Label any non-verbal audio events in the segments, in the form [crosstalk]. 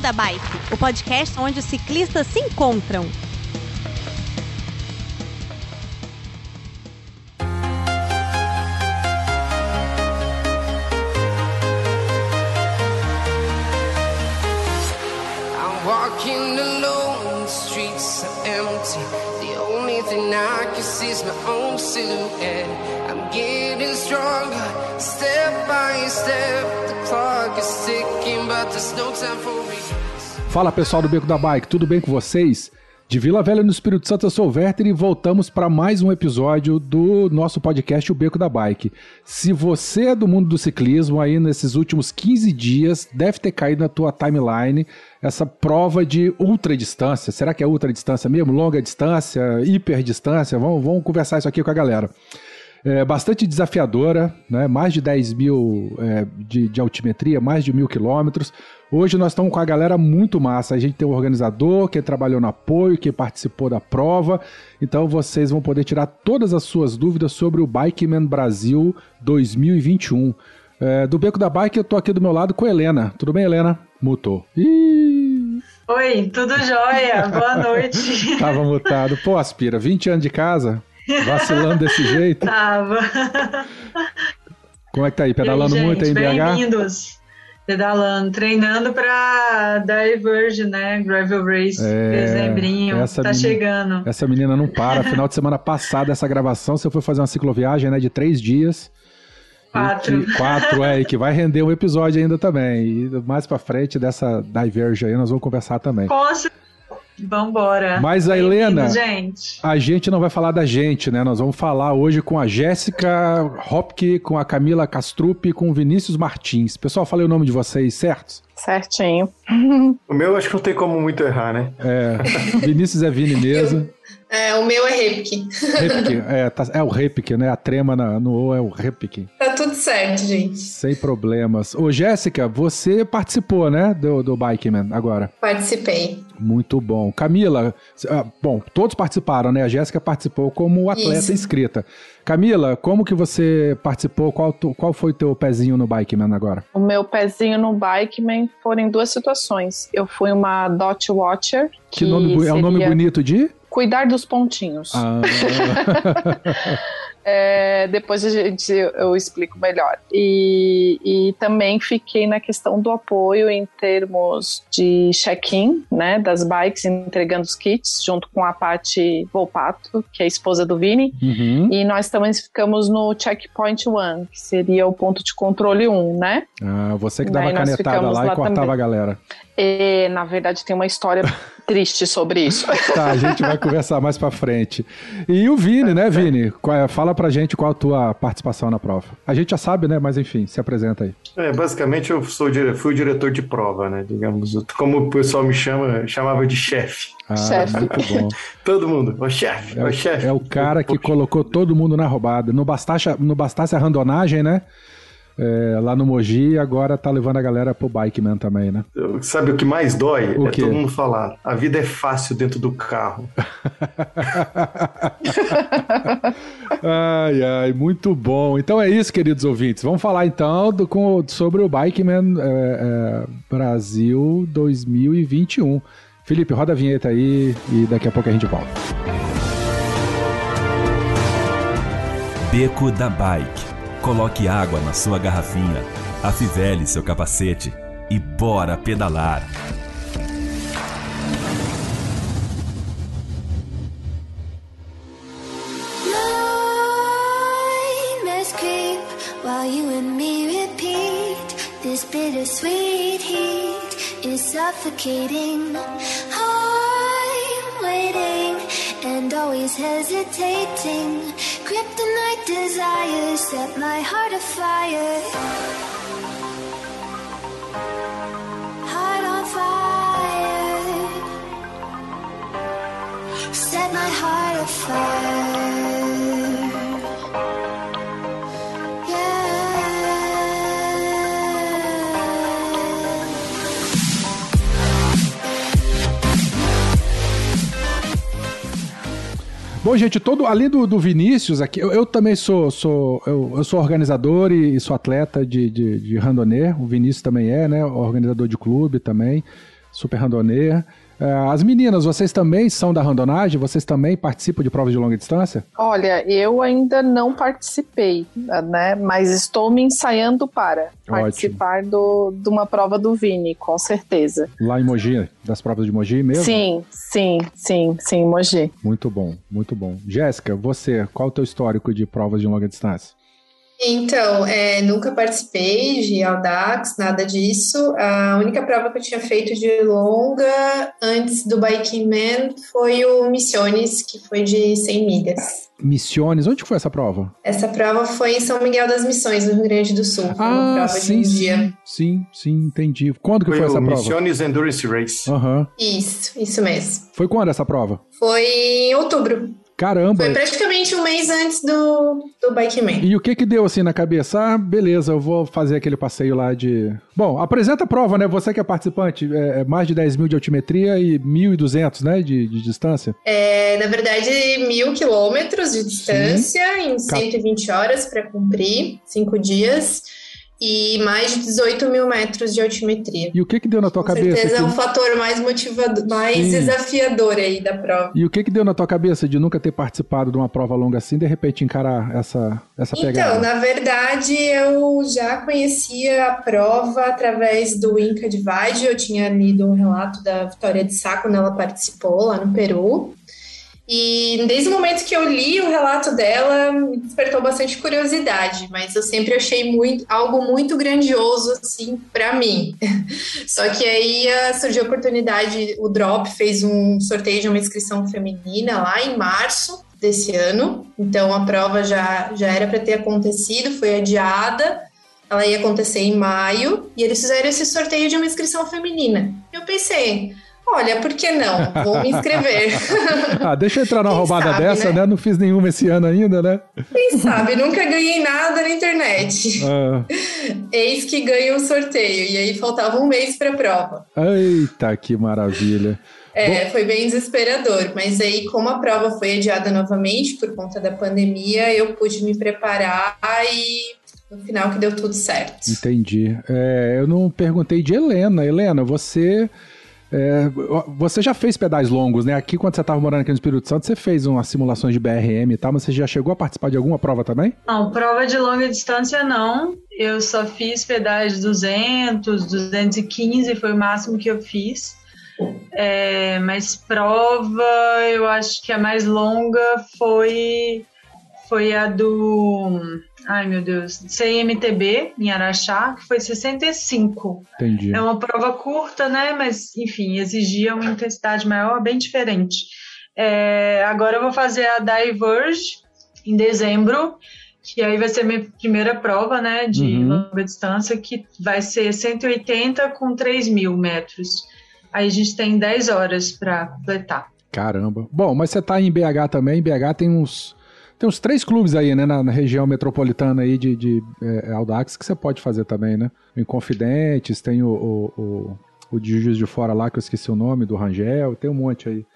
Beco da Bike, o podcast onde os ciclistas se encontram. Streets are empty. The only thing I can see is my own silhouette. Fala pessoal do Beco da Bike, tudo bem com vocês? De Vila Velha no Espírito Santo, eu sou o Werther e voltamos para mais um episódio do nosso podcast O Beco da Bike. Se você é do mundo do ciclismo, aí nesses últimos 15 dias, deve ter caído na tua timeline essa prova de ultra distância. Será que é ultra distância mesmo? Longa distância? Hiper distância? Vamos, vamos conversar isso aqui com a galera. É bastante desafiadora, né? mais de 10 mil é, de, de altimetria, mais de mil quilômetros. Hoje nós estamos com a galera muito massa. A gente tem o organizador, quem trabalhou no apoio, quem participou da prova. Então vocês vão poder tirar todas as suas dúvidas sobre o Bikeman Brasil 2021. É, do Beco da Bike, eu tô aqui do meu lado com a Helena. Tudo bem, Helena? Mutou. Ih, Oi, tudo jóia? Boa [laughs] noite. tava mutado. Pô, Aspira, 20 anos de casa, vacilando desse jeito. Tava. Como é que tá aí? Pedalando aí, muito aí em gente, BH? Bem-vindos. Pedalando, treinando pra Diverge, né? Gravel Race, É, dezembrinho. essa Tá menina- chegando. Essa menina não para. Final de semana passada, essa gravação, você foi fazer uma cicloviagem, né, de três dias. Quatro. Que- [laughs] quatro, é, e que vai render um episódio ainda também. E mais pra frente dessa Diverge aí, nós vamos conversar também. Com cer- Vambora. Mas a Helena- gente. A gente não vai falar da gente, né? Nós vamos falar hoje com a Jéssica Hopke, com a Camila Castrup e com o Vinícius Martins. Pessoal, falei o nome de vocês, certos? Certinho. O meu acho que não tem como muito errar, né? É, Vinícius é Vini mesmo. É, o meu é Repke. Repke, é, tá- é o Repke, né? A trema na- no O é o Repke. Tá tudo certo, gente. Sem problemas. Ô, Jéssica, você participou, né, do, do Bikeman agora. Participei. Muito bom. Camila, ah, bom, todos participaram, né? A Jéssica participou como atleta Isso. inscrita. Camila, como que você participou? Qual, tu- qual foi o teu pezinho no Bikeman agora? O meu pezinho no Bikeman foram em duas situações. Eu fui uma Dot Watcher. Que nome, bu- é um nome seria bonito de? Cuidar dos pontinhos. Ah, [laughs] É, depois a gente eu explico melhor. E, e também fiquei na questão do apoio em termos de check-in, né, das bikes entregando os kits, junto com a Paty Volpato, que é a esposa do Vini. uhum. E nós também ficamos no checkpoint one, que seria o ponto de controle 1, né? Ah, você que dava canetada ficamos lá e lá cortava também. a galera. E, na verdade, tem uma história [laughs] triste sobre isso. Tá, a gente vai conversar mais pra frente. E o Vini, né, Vini? Qual é- fala pra gente qual a tua participação na prova. A gente já sabe, né? Mas enfim, se apresenta aí. É, basicamente eu sou, o dire- fui o diretor de prova, né? Digamos, como o pessoal me chama, chamava de chefe. Ah, Chefe. muito bom. [laughs] Todo mundo, ô chefe, É ô o, chefe. é o cara que colocou todo mundo na roubada. Não bastasse, não bastasse a randonagem, né? É, lá no Mogi, agora tá levando a galera pro Bikeman também, né? Sabe o que mais dói? O é quê? todo mundo falar. A vida é fácil dentro do carro. [laughs] ai, ai, muito bom. Então é isso, queridos ouvintes. Vamos falar então do- com- sobre o Bikeman é, é, Brasil 2021. Felipe, roda a vinheta aí e daqui a pouco a gente volta. Beco da Bike. Coloque água na sua garrafinha, afivele seu capacete e bora pedalar. Suffocating. I'm waiting and always hesitating. Kryptonite desires set my heart afire. Heart on fire. Set my heart afire. Bom, gente, todo além do, do Vinícius aqui, eu, eu também sou, sou eu, eu sou organizador e, e sou atleta de, de, de randonnée. O Vinícius também é, né? Organizador de clube também. super randonê. É, as meninas, vocês também são da randonagem? Vocês também participam de provas de longa distância? Olha, eu ainda não participei, né? Mas estou me ensaiando para participar do, de uma prova do Vini, com certeza. Lá em Mogi, das provas de Mogi mesmo? Sim, sim, sim, sim, Mogi. Muito bom, muito bom. Jéssica, você, qual o teu histórico de provas de longa distância? Então, é, nunca participei de Audax, nada disso. A única prova que eu tinha feito de longa antes do Biking Man foi o Missiones, que foi de 100 milhas. Missiones, onde foi essa prova? Essa prova foi em São Miguel das Missões, no Rio Grande do Sul. Foi uma Ah, prova sim, de um dia. sim, sim, sim, entendi. Quando que Foi, foi, essa o prova? Missiones Endurance Race. Aham. Isso, isso mesmo. Foi quando essa prova? Foi em outubro. Caramba! Foi praticamente um mês antes do, do Bike Man. E o que que deu assim na cabeça? Ah, beleza, eu vou fazer aquele passeio lá de... Bom, apresenta a prova, né? Você que é participante, é é mais de 10 mil de altimetria e 1.200, né, de, de distância. É, na verdade, mil quilômetros de distância em 120 horas para cumprir, cinco dias, e mais de 18 mil metros de altimetria. E o que que deu na tua Com cabeça? certeza é um fator mais motivador, mais Sim. desafiador aí da prova. E o que que deu na tua cabeça de nunca ter participado de uma prova longa assim, de repente encarar essa, essa pegada? Então, na verdade, eu já conhecia a prova através do Inca Divide. Eu tinha lido um relato da Vitória de Sá quando ela participou lá no Peru. E desde o momento que eu li o relato dela, me despertou bastante curiosidade, mas eu sempre achei muito, algo muito grandioso assim para mim. [laughs] Só que aí ah, surgiu a oportunidade, o Drop fez um sorteio de uma inscrição feminina lá em março desse ano. Então a prova já, já era para ter acontecido, foi adiada. Ela ia acontecer em maio e eles fizeram esse sorteio de uma inscrição feminina. Eu pensei, olha, por que não? Vou me inscrever. [laughs] Ah, deixa eu entrar numa Quem roubada sabe, dessa, né? né? Não fiz nenhuma esse ano ainda, né? Quem sabe? Nunca ganhei nada na internet. Ah, [laughs] Eis que ganha o sorteio. E aí faltava um mês para a prova. eita, que maravilha. É, foi bem desesperador, mas aí, como a prova foi adiada novamente por conta da pandemia, eu pude me preparar e no final que deu tudo certo. Entendi. É, eu não perguntei de Helena. Helena, você. É, você já fez pedais longos, né? Aqui, quando você estava morando aqui no Espírito Santo, você fez umas simulações de BRM e tal, mas você já chegou a participar de alguma prova também? Não, prova de longa distância não. Eu só fiz pedais de 200, 215 foi o máximo que eu fiz. É, mas prova, eu acho que a mais longa foi foi a do ai meu Deus, CMTB em Araxá, que foi 65. Entendi. É uma prova curta, né? Mas, enfim, exigia uma intensidade maior, bem diferente. É, agora eu vou fazer a Diverge em dezembro, que aí vai ser minha primeira prova, né? De Uhum. longa distância, que vai ser 180 com 3 mil metros. Aí a gente tem 10 horas para completar. Caramba. Bom, mas você tá em BH também. Em BH tem uns. Tem uns três clubes aí, né, na, na região metropolitana aí de, de é, Audax que você pode fazer também, né? Em Confidentes, tem o, o, o, o de Juiz de Fora lá, que eu esqueci o nome, do Rangel, tem um monte aí.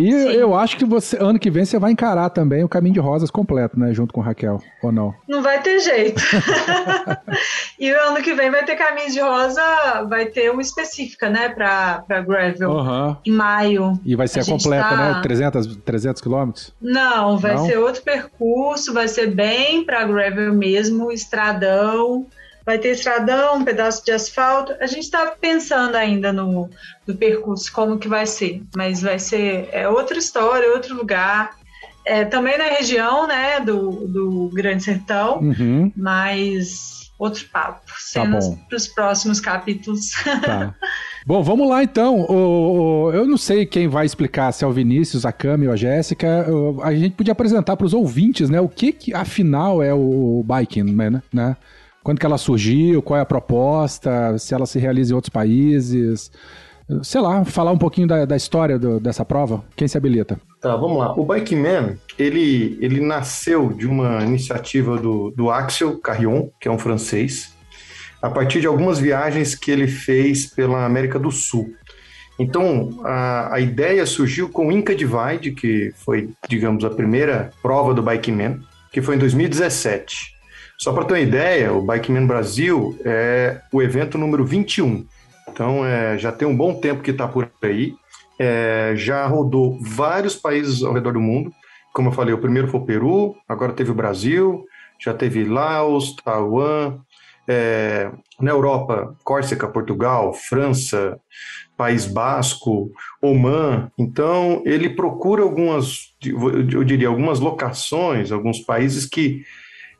E eu acho que você, ano que vem, você vai encarar também o Caminho de Rosas completo, né, junto com Raquel, ou não? Não vai ter jeito. [laughs] [laughs] e ano que vem vai ter caminho de rosa, vai ter uma específica, né, para Gravel, Aham. em maio. E vai ser A completa, tá- né? 300, 300 quilômetros? Não, vai Não? ser outro percurso, vai ser bem para gravel mesmo, estradão. Vai ter estradão, um pedaço de asfalto. A gente está pensando ainda no, no percurso, como que vai ser. Mas vai ser é outra história, outro lugar. É, também na região né, do, do Grande Sertão, Uhum. mas outro papo. Tá Cenas bom. para os próximos capítulos. Tá. [laughs] Bom, vamos lá então. O- o- eu não sei quem vai explicar, se é o Vinícius, a Cami ou a Jéssica. A gente podia apresentar para os ouvintes, né? O que, que afinal é o Biking, né? Quando que ela surgiu, qual é a proposta, se ela se realiza em outros países. Sei lá, falar um pouquinho da, da história do- dessa prova. Quem se habilita? Tá, vamos lá. O Bike Man, ele, ele nasceu de uma iniciativa do, do Axel Carrion, que é um francês, a partir de algumas viagens que ele fez pela América do Sul. Então, a, a ideia surgiu com o Inca Divide, que foi, digamos, a primeira prova do Bike Man, que foi em 2017. Só para ter uma ideia, o Bike Man Brasil é o evento número 21. Então, é, já tem um bom tempo que está por aí. É, já rodou vários países ao redor do mundo. Como eu falei, o primeiro foi o Peru, agora teve o Brasil, já teve Laos, Taiwan, é, na Europa, Córcega, Portugal, França, País Basco, Oman. Então, ele procura algumas, eu diria, algumas locações, alguns países que,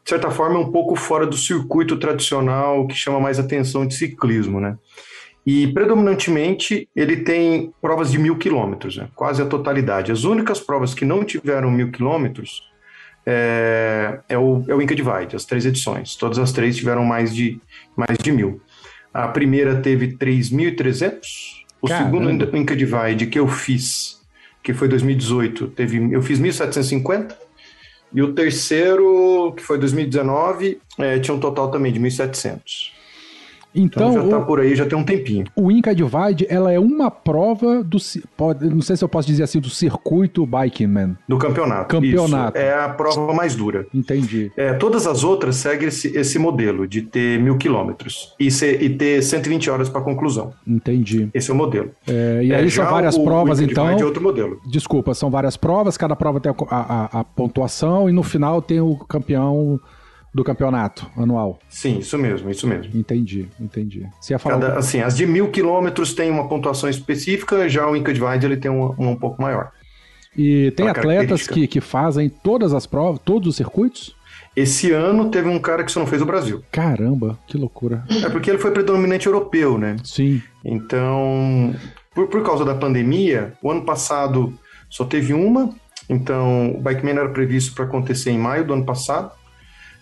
de certa forma, é um pouco fora do circuito tradicional que chama mais atenção de ciclismo, né? E, predominantemente, ele tem provas de mil quilômetros, né? quase a totalidade. As únicas provas que não tiveram mil quilômetros é, é, o, é o Inca Divide, as três edições. Todas as três tiveram mais de, mais de mil. A primeira teve 3.300. O Caramba. segundo Inca Divide que eu fiz, que foi 2018, teve, eu fiz 1.750. E o terceiro, que foi 2019, é, tinha um total também de 1.700. Então, Então, já tá o, por aí, já tem um tempinho. o Inca Divide, ela é uma prova do. Pode, não sei se eu posso dizer assim, do circuito Biking Man. Do campeonato. Campeonato. Isso, é a prova mais dura. Entendi. É, todas as outras seguem esse, esse modelo de ter mil quilômetros e, ser- e ter 120 horas para conclusão. Entendi. Esse é o modelo. É, e É, aí são já várias o provas, Wicked então. Divide é outro modelo. Desculpa, são várias provas, cada prova tem a, a- a pontuação e no final tem o campeão do campeonato anual. Sim, isso mesmo, isso mesmo. Entendi, entendi. Você ia falar. Cada, assim, as de mil quilômetros tem uma pontuação específica, já o Inca Divide ele tem uma, uma um pouco maior. E tem atletas que, que fazem todas as provas, todos os circuitos? Esse ano teve um cara que só não fez o Brasil. Caramba, que loucura. É porque ele foi predominante europeu, né? Sim. Então, por, por causa da pandemia, o ano passado só teve uma. Então, o Bikeman era previsto para acontecer em maio do ano passado.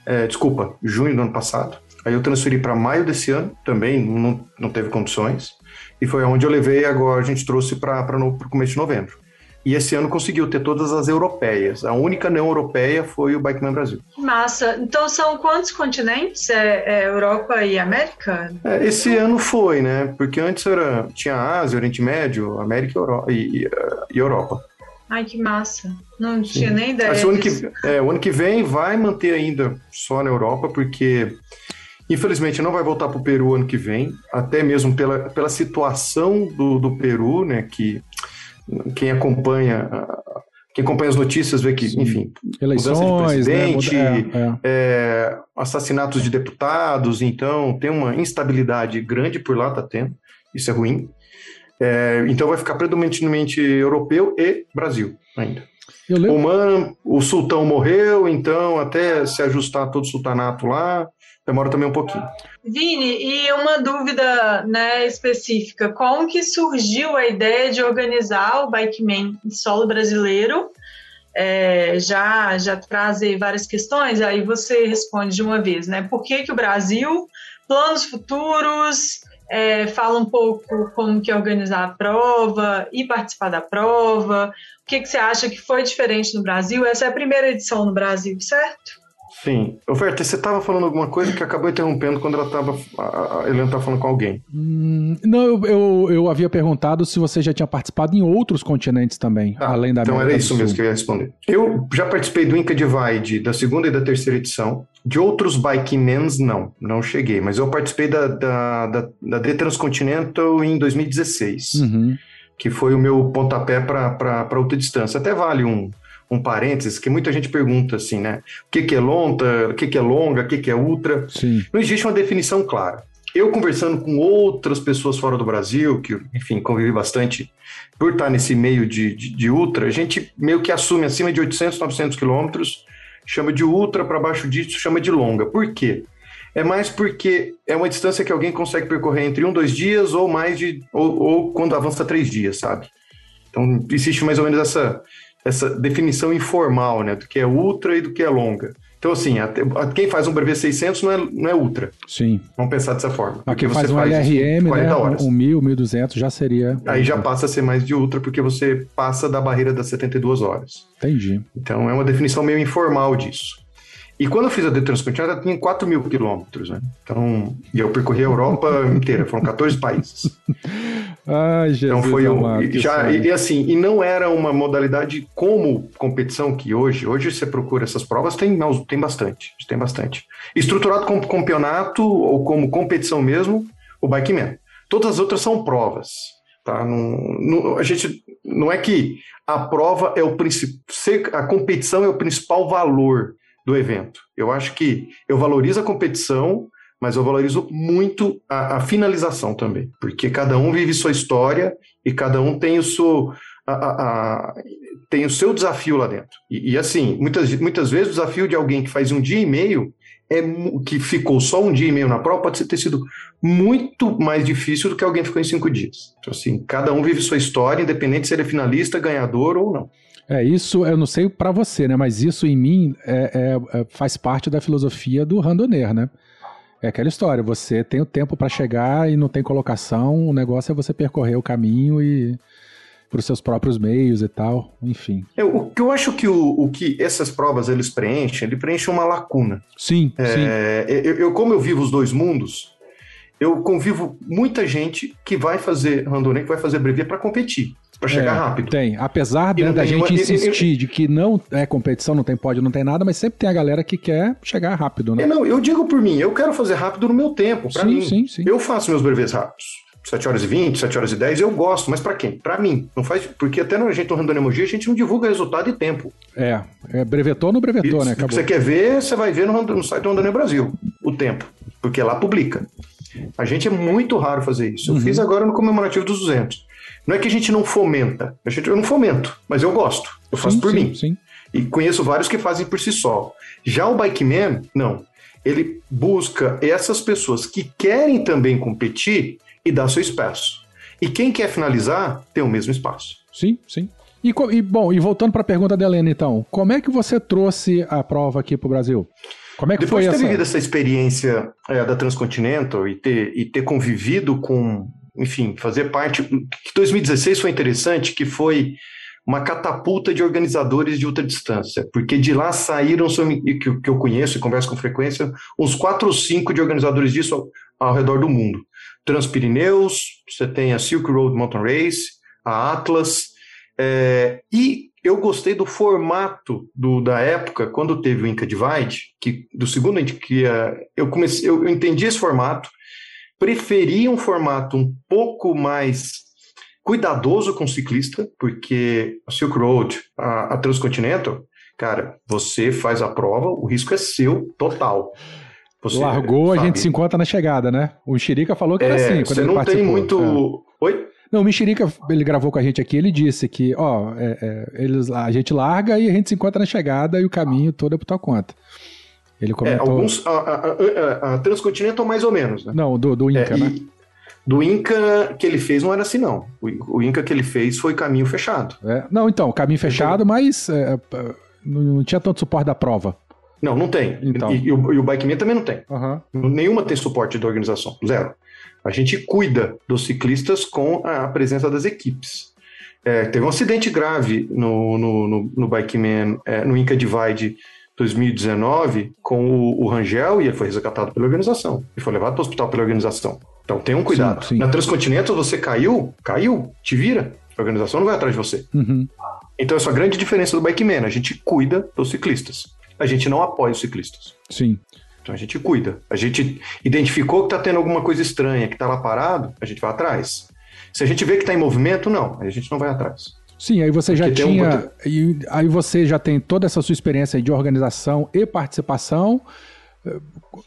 É, desculpa, junho do ano passado. Aí eu transferi para maio desse ano, também não, não teve condições. E foi onde eu levei, agora a gente trouxe para o começo de novembro. E esse ano conseguiu ter todas as europeias. A única não europeia foi o Bikeman Brasil. Massa. Então são quantos continentes? É, é Europa e América? É, esse ano foi, né? Porque antes era, tinha Ásia, Oriente Médio, América e, Euro- e- e Europa. Ai, que massa. Não tinha nem ideia. Mas o ano, que, é, o ano que vem vai manter ainda só na Europa, porque infelizmente não vai voltar para o Peru ano que vem, até mesmo pela, pela situação do, do Peru, né? Que quem acompanha. Quem acompanha as notícias vê que, enfim, Eleições, mudança de né? presidente, Muda- é, é. é, assassinatos de deputados, então tem uma instabilidade grande por lá, tá tendo. Isso é ruim. É, então vai ficar predominantemente europeu e Brasil ainda. Lembro. Oman, o sultão morreu, então até se ajustar todo o sultanato lá, demora também um pouquinho. Vini, e uma dúvida né, específica: como que surgiu a ideia de organizar o Bikeman solo brasileiro? É, já já traz várias questões, aí você responde de uma vez, né? Por que, que o Brasil, planos futuros, é, fala um pouco como que é organizar a prova e participar da prova. O que, que você acha que foi diferente no Brasil? Essa é a primeira edição no Brasil, certo? Sim. Oferta, você estava falando alguma coisa que acabou interrompendo quando ela estava. A a Helena estava falando com alguém. Hum, não, eu, eu, eu havia perguntado se você já tinha participado em outros continentes também, Ah, além da então América era isso mesmo que eu ia responder. Eu já participei do Inca Divide da segunda e da terceira edição. De outros Bikemans, não, não cheguei. Mas eu participei da, da, da, da The Transcontinental em 2016, Uhum. que foi o meu pontapé para outra distância. Até vale um, um parênteses, que muita gente pergunta assim, né? O que, que é longa, o que, que é longa, o que, que é ultra. Sim. Não existe uma definição clara. Eu conversando com outras pessoas fora do Brasil, que, enfim, convivi bastante, por estar nesse meio de, de, de ultra, a gente meio que assume acima de 800, 900 quilômetros, chama de ultra, para baixo disso chama de longa. Por quê? É mais porque é uma distância que alguém consegue percorrer entre um, dois dias ou mais de. ou, ou quando avança três dias, sabe? Então existe mais ou menos essa, essa definição informal, né? Do que é ultra e do que é longa. Então, assim, até- quem faz um brevet 600 não é, não é ultra. Sim. Vamos pensar dessa forma. Aqui Porque faz um em LRM, 40 né? horas. Um 1000, 1200 já seria. Aí já passa a ser mais de ultra, porque você passa da barreira das 72 horas. Entendi. Então é uma definição meio informal disso. E quando eu fiz a eu tinha 4 mil quilômetros, né? Então, e eu percorri a Europa inteira, foram 14 países. [laughs] Ai, Jesus. Então foi amado, que já e, e assim, e não era uma modalidade como competição que hoje, hoje você procura essas provas, tem tem bastante, tem bastante. Estruturado como campeonato ou como competição mesmo, o Bikeman. Todas as outras são provas. Tá? Não, não- a gente não é que a prova é o principal, a competição é o principal valor do evento. Eu acho que eu valorizo a competição, mas eu valorizo muito a, a finalização também, porque cada um vive sua história e cada um tem o seu, a- a- tem o seu desafio lá dentro. E, e, assim, muitas, muitas vezes o desafio de alguém que faz um dia e meio é que ficou só um dia e meio na prova pode ter sido muito mais difícil do que alguém ficou em cinco dias. Então, assim, cada um vive sua história, independente se ele é finalista, ganhador ou não. É, isso eu não sei pra você, né? Mas isso em mim é- é- é- faz parte da filosofia do randonneiro, né? É aquela história, você tem o tempo pra chegar e não tem colocação, o negócio é você percorrer o caminho e por seus próprios meios e tal, enfim. Eu, o que eu acho que o, o que essas provas eles preenchem, ele preenche uma lacuna. Sim, sim. É, eu, eu- como eu vivo os dois mundos, eu convivo muita gente que vai fazer randonê, que vai fazer brevê para competir, para chegar É, rápido. Tem. Apesar da gente uma- e- e- insistir de que não é competição, não tem pódio, não tem nada, mas sempre tem a galera que quer chegar rápido, né? É, não, eu digo por mim, eu quero fazer rápido no meu tempo, para mim. sim, sim. Eu faço meus brevês rápidos. 7 horas e 20, 7 horas e 10, eu gosto, mas para quem? Para mim. Não faz, porque até no gente do Randonê Mogi, a gente não divulga resultado e tempo. É, é brevetou no brevetou, né? se Acabou. você quer ver, você vai ver no, no site do Randonê Brasil o tempo, porque lá publica. A gente é muito raro fazer isso. Eu Uhum. fiz agora no comemorativo dos 200. Não é que a gente não fomenta, a gente, eu não fomento, mas eu gosto. Eu faço Sim, por sim, mim. Sim. E conheço vários que fazem por si só. Já o Bike Man, não. Ele busca essas pessoas que querem também competir e dá seu espaço. E quem quer finalizar tem o mesmo espaço. Sim, sim. E, e, bom, e voltando para a pergunta da Helena, então, como é que você trouxe a prova aqui para o Brasil? Como é que Depois foi de ter essa? vivido essa experiência é, da Transcontinental e ter, e ter convivido com, enfim, fazer parte. Que 2016 foi interessante, que foi uma catapulta de organizadores de ultradistância, porque de lá saíram, que, eu- conheço e converso com frequência, uns quatro ou cinco de organizadores disso ao, redor do mundo. Transpirineus, você tem a Silk Road Mountain Race, a Atlas, é, e eu gostei do formato do, da época, quando teve o Inca Divide, que do segundo que ia- eu comecei, eu, eu entendi esse formato, preferi um formato um pouco mais cuidadoso com o ciclista, porque a Silk Road, a, a Transcontinental, cara, você faz a prova, o risco é seu total. Você, Largou, a sabe, gente se encontra na chegada, né? O Mexerica falou que era é, assim quando você não tem muito. É. Oi? Não, o Mexerica, ele gravou com a gente aqui, ele disse que, ó, é, é, eles, a gente larga e a gente se encontra na chegada e o caminho todo é por tua conta. Ele É, comentou... alguns. A, a- a- a Transcontinental, mais ou menos, né? Não, do, do Inca, É, né? do Inca que ele fez não era assim, não. O, o Inca que ele fez foi caminho fechado. É, não, então, caminho fechado, mas é, é, não, não tinha tanto suporte da prova. Não, não tem. Então. E, e o, e o Bikeman também não tem. Aham. Nenhuma tem suporte da organização. Zero. A gente cuida dos ciclistas com a presença das equipes. É, teve um acidente grave no, no, no, no Bikeman, é, no Inca Divide 2019, com o, o Rangel, e ele foi resgatado pela organização. E foi levado para o hospital pela organização. Então tenham cuidado. Sim, sim. Na Transcontinental, você caiu, caiu, te vira. A organização não vai atrás de você. Uhum. Então, essa é a grande diferença do Bikeman. A gente cuida dos ciclistas. A gente não apoia os ciclistas. Sim. Então a gente cuida. A gente identificou que está tendo alguma coisa estranha, que está lá parado, a gente vai atrás. Se a gente vê que está em movimento, não, a gente não vai atrás. Sim, aí você já Porque um tinha. e aí você já tem toda essa sua experiência de organização e participação.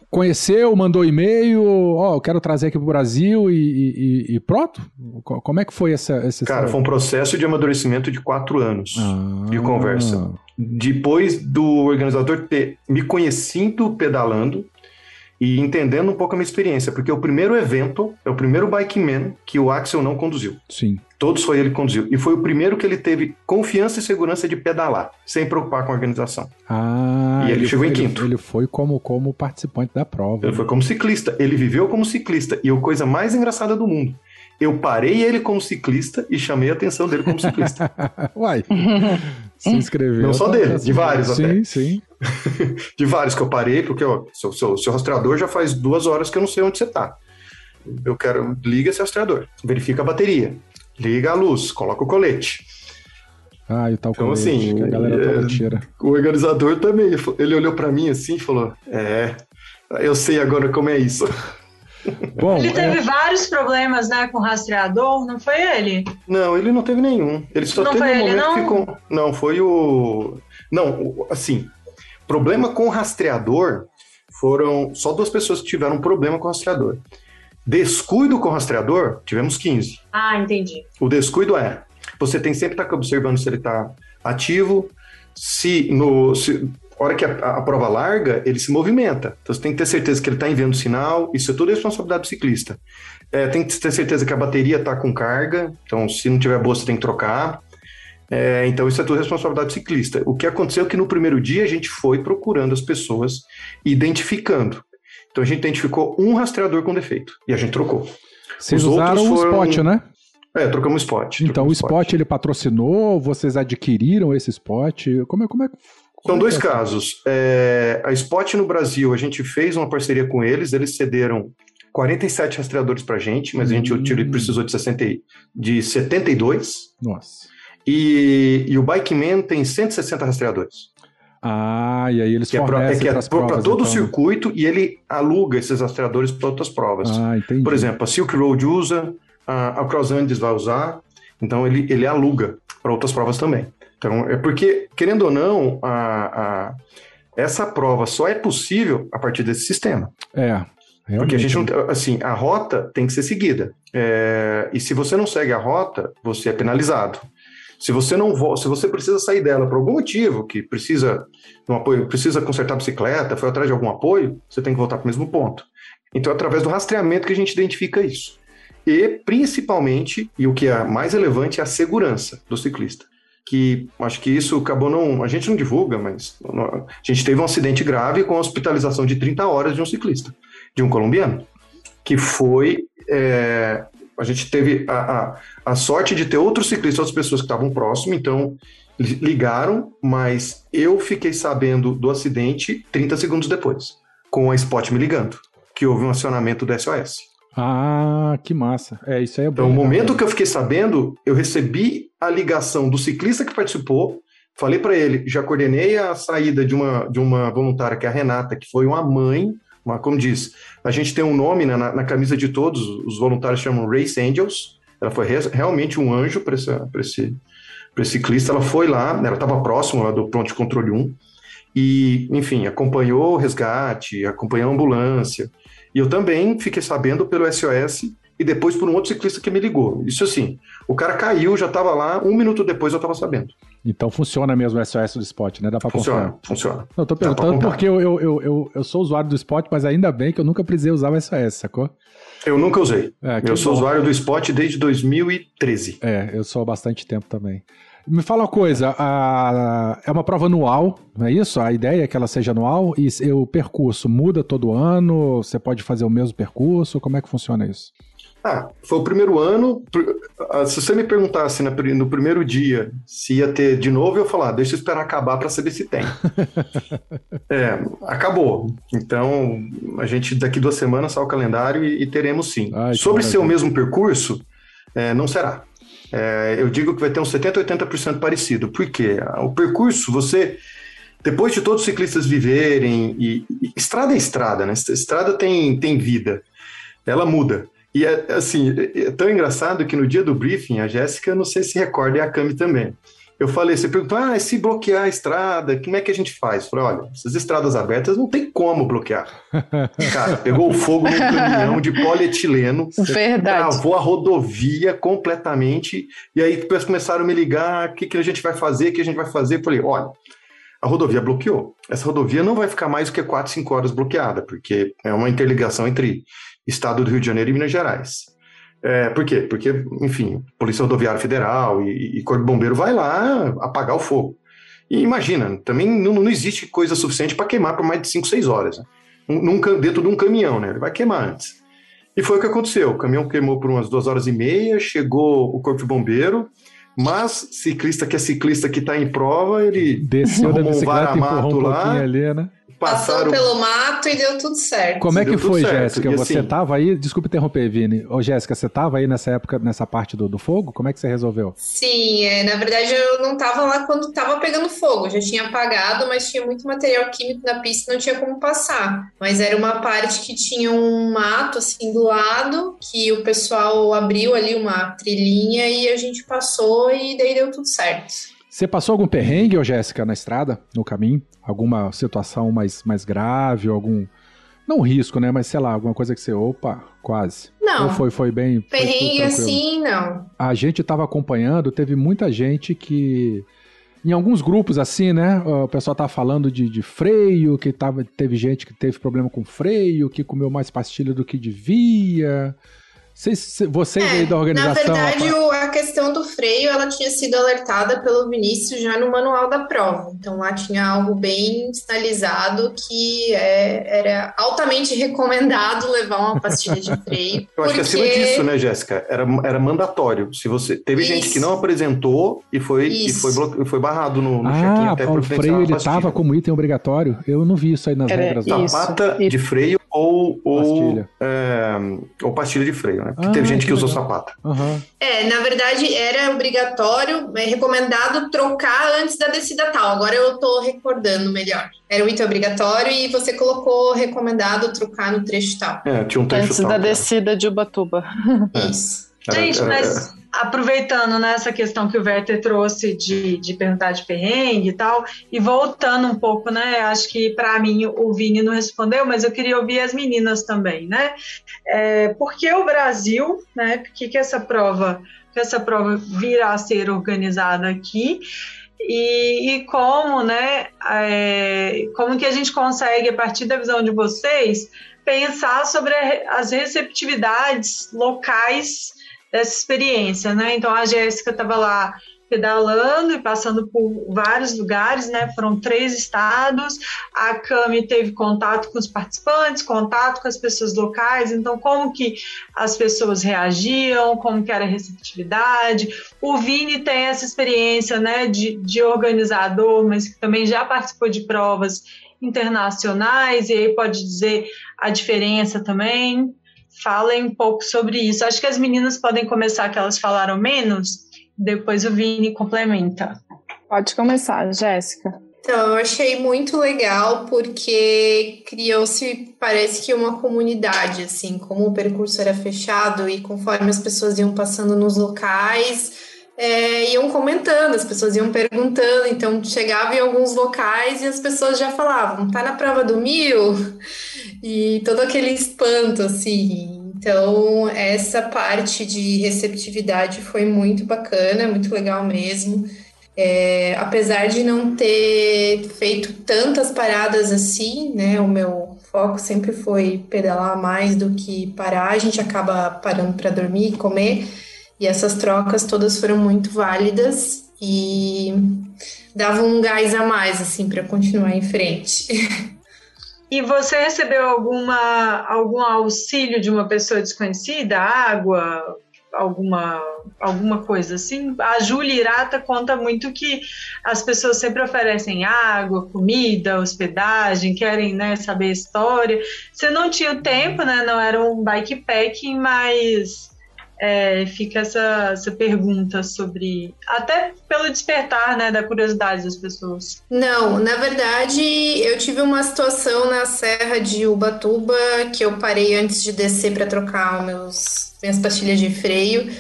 Conheceu, mandou e-mail, ó, eu quero trazer aqui pro Brasil e, e- e pronto? Co- Como é que foi essa. essa Cara, foi um processo de amadurecimento de quatro anos Ah. de conversa. Depois do organizador ter me conhecido pedalando e entendendo um pouco a minha experiência, porque o primeiro evento é o primeiro Bike Man que o Axel não conduziu. Sim. Todos foi ele que conduziu. E foi o primeiro que ele teve confiança e segurança de pedalar, sem preocupar com a organização. Ah, E ele chegou em foi- quinto. Ele foi como, como participante da prova. Ele foi como ciclista, ele viveu como ciclista. E a coisa mais engraçada do mundo, eu parei ele como ciclista e chamei a atenção dele como ciclista. [laughs] Uai. [laughs] Se inscreveu. Não só tá- dele, de vários sim, até. Sim, [laughs] De vários que eu parei, porque ó, seu, seu, seu rastreador já faz duas horas que eu não sei onde você tá. Eu quero. Liga esse rastreador, verifica a bateria, liga a luz, coloca o colete. Ah, e o tal Então, colete, assim, que a galera toda é- tira. O organizador também, ele olhou pra mim assim e falou: É, eu sei agora como é isso. Bom, Ele teve é, vários problemas, né, com rastreador, não foi ele? Não, ele não teve nenhum. Ele só Não teve foi um ele, não? que ficou. Não, foi o. Não, o- assim. Problema com o rastreador foram só duas pessoas que tiveram problema com o rastreador. Descuido com o rastreador, tivemos 15. Ah, entendi. O descuido é, você tem sempre que estar observando se ele está ativo, se no se, a hora que a, a prova larga, ele se movimenta. Então você tem que ter certeza que ele está enviando sinal, isso é tudo responsabilidade do ciclista. É, tem que ter certeza que a bateria está com carga, então se não tiver boa você tem que trocar. É, então isso é tudo responsabilidade do ciclista. O que aconteceu é que no primeiro dia a gente foi procurando as pessoas, identificando. Então a gente identificou um rastreador com defeito e a gente trocou. vocês os outros usaram o foram- spot, né? É, trocamos o spot. Então, o trocamos spot ele patrocinou, vocês adquiriram esse spot? Como é, como é, São como dois é é? casos. É, a Spot no Brasil, a gente fez uma parceria com eles, eles cederam 47 rastreadores para a gente, mas a gente Hum. precisou de, 60, e- de 72. Nossa. E, e o Bikeman tem 160 rastreadores. Ah, e aí eles Que é para fornecem é para provas, todo o então, né? circuito e ele aluga esses rastreadores para outras provas. Ah, entendi. Por exemplo, a Silk Road usa, a, a Cross Andes vai usar, então ele, ele aluga para outras provas também. Então, é porque, querendo ou não, a, a- essa prova só é possível a partir desse sistema. É, realmente. Porque a gente não, assim, a rota tem que ser seguida. É, e se você não segue a rota, você é penalizado. Se você não se você precisa sair dela por algum motivo, que precisa um apoio, precisa consertar a bicicleta, foi atrás de algum apoio, você tem que voltar para o mesmo ponto. Então, é através do rastreamento que a gente identifica isso. E, principalmente, e o que é mais relevante, é a segurança do ciclista. Que acho que isso acabou não. A gente não divulga, mas a gente teve um acidente grave com a hospitalização de 30 horas de um ciclista, de um colombiano, que foi. é, a gente teve a, a, a sorte de ter outros ciclistas, outras pessoas que estavam próximo, então li- ligaram, mas eu fiquei sabendo do acidente 30 segundos depois, com a Spot me ligando, que houve um acionamento do SOS. Ah, que massa. É, isso aí é bom. Então, no momento que eu fiquei sabendo, eu recebi a ligação do ciclista que participou, falei para ele, já coordenei a saída de uma, de uma voluntária, que é a Renata, que foi uma mãe, uma, como diz, a gente tem um nome né, na, na camisa de todos, os voluntários chamam Race Angels, ela foi re- realmente um anjo para esse, pra esse, ciclista, ela foi lá, ela estava próxima lá do pronto de controle 1, e, enfim, acompanhou o resgate, acompanhou a ambulância, e eu também fiquei sabendo pelo SOS e depois por um outro ciclista que me ligou. Isso assim, o cara caiu, já estava lá, um minuto depois eu estava sabendo. Então funciona mesmo o SOS do spot, né? Dá pra Funciona, confiar. funciona. Eu tô perguntando porque eu, eu, eu, eu, sou usuário do spot, mas ainda bem que eu nunca precisei usar o SOS, sacou? Eu nunca usei. É, eu sou bom. usuário do Spot desde 2013. É, eu sou há bastante tempo também. Me fala uma coisa, a- é uma prova anual, não é isso? A ideia é que ela seja anual e o percurso muda todo ano? Você pode fazer o mesmo percurso? Como é que funciona isso? Ah, foi o primeiro ano. ah, Se você me perguntasse no primeiro dia se ia ter de novo, eu ia falar, deixa eu esperar acabar para saber se tem. [laughs] é, acabou. Então, a gente daqui duas semanas sai o calendário e, e teremos sim. Ai, Sobre ser o mesmo percurso, é, não será. É, eu digo que vai ter uns 70, 80% parecido. Por quê? Ah, O percurso, você. Depois de todos os ciclistas viverem, e, e- estrada é estrada, né? Estrada tem, tem vida, ela muda. E é, assim, é é tão engraçado que no dia do briefing, a Jéssica, não sei se recorda, e a Cami também. Eu falei, você perguntou, ah, e se bloquear a estrada, como é que a gente faz? Eu falei, olha, essas estradas abertas não tem como bloquear. [laughs] Cara, pegou fogo num caminhão de polietileno, Verdade. travou a rodovia completamente, e aí depois começaram a me ligar, o que, que a gente vai fazer, o que a gente vai fazer? Eu falei, olha, a rodovia bloqueou. Essa rodovia não vai ficar mais do que 4, 5 horas bloqueada, porque é uma interligação entre Estado do Rio de Janeiro e Minas Gerais. É, por quê? Porque, enfim, Polícia Rodoviária Federal e, e Corpo de Bombeiro vai lá apagar o fogo. E imagina, também não, não existe coisa suficiente para queimar por mais de 5, 6 horas. Né? Um- num dentro de um caminhão, né? Ele vai queimar antes. E foi o que aconteceu. O caminhão queimou por umas duas horas e meia, chegou o Corpo de Bombeiro, mas ciclista que é ciclista que está em prova, ele Desceu da um bicicleta, um varamato lá, pouquinho ali, né? Passaram. Passou pelo mato e deu tudo certo. Como é que Deu foi. Jéssica? Você assim- tava aí? Desculpa interromper, Vini. Ô, Jéssica, você tava aí nessa época, nessa parte do, do fogo? Como é que você resolveu? Sim, é, na verdade eu não tava lá quando tava pegando fogo, já tinha apagado, mas tinha muito material químico na pista e não tinha como passar. Mas era uma parte que tinha um mato assim do lado, que o pessoal abriu ali uma trilhinha e a gente passou e daí deu tudo certo. Você passou algum perrengue, ô Jéssica, na estrada, no caminho? Alguma situação mais, mais grave, algum. Não risco, né? Mas sei lá, alguma coisa que você. Opa, quase. Não. Ou foi, foi bem. foi Perrengue tranquilo? assim, não. A gente tava acompanhando, teve muita gente que. Em alguns grupos, assim, né? O pessoal tava falando de, de freio, que tava, teve gente que teve problema com freio, que comeu mais pastilha do que devia. Vocês, vocês aí da É, Na organização. verdade, o- a questão do freio, ela tinha sido alertada pelo Vinícius já no manual da prova. Então lá tinha algo bem sinalizado que é- era altamente [laughs] recomendado levar uma pastilha de freio. [laughs] Eu acho que acima porque- disso, né, Jéssica? Era, era mandatório. Se você teve gente Isso. que não apresentou e foi, e foi, blo- foi barrado no, no check-in Ah, até o freio ele pastilha. tava como item obrigatório? Eu não vi isso aí nas Era regras. não. isso. Sapata E- de freio ou, ou, Pastilha. é, ou pastilha de freio, né? Porque Ah, teve gente que que usou legal. sapata. Aham. É, na verdade era obrigatório, é recomendado trocar antes da descida tal. Agora eu tô recordando melhor. Era um item obrigatório e você colocou recomendado trocar no trecho tal. É, tinha um trecho Antes tal, da cara. descida de Ubatuba. Isso. Era- Gente, era- mas aproveitando nessa questão que o Werther trouxe de, de perguntar de perrengue e tal, e voltando um pouco, né? Acho que para mim o Vini não respondeu, mas eu queria ouvir as meninas também, né? É, por que o Brasil, né? Por que, que essa prova, que essa prova virá a ser organizada aqui? E, e como, né? é, como que a gente consegue, a partir da visão de vocês, pensar sobre as receptividades locais dessa experiência, né? Então a Jéssica estava lá pedalando e passando por vários lugares, né? Foram três estados. A Cami teve contato com os participantes, contato com as pessoas locais. Então, como que as pessoas reagiam, como que era a receptividade. O Vini tem essa experiência, né, de, de organizador, mas que também já participou de provas internacionais e aí pode dizer a diferença também. Falem um pouco sobre isso. Acho que as meninas podem começar, que elas falaram menos, depois o Vini complementa. Pode começar, Jéssica. Então, eu achei muito legal porque criou-se, parece que uma comunidade, assim, como o percurso era fechado e conforme as pessoas iam passando nos locais, é, iam comentando, as pessoas iam perguntando, então chegava em alguns locais e as pessoas já falavam, tá na prova do mil? E todo aquele espanto, assim. Então, essa parte de receptividade foi muito bacana, muito legal mesmo. É, apesar de não ter feito tantas paradas assim, né? O meu foco sempre foi pedalar mais do que parar. A gente acaba parando para dormir e comer. E essas trocas todas foram muito válidas e davam um gás a mais assim para continuar em frente. [laughs] E você recebeu alguma, algum auxílio de uma pessoa desconhecida? Água, alguma, alguma coisa assim? A Júlia Irata conta muito que as pessoas sempre oferecem água, comida, hospedagem, querem né, saber a história. Você não tinha o tempo, né? Não era um bikepacking, mas é, fica essa, essa pergunta sobre. Até pelo despertar né, da curiosidade das pessoas. Não, na verdade, eu tive uma situação na Serra de Ubatuba que eu parei antes de descer para trocar meus, minhas pastilhas de freio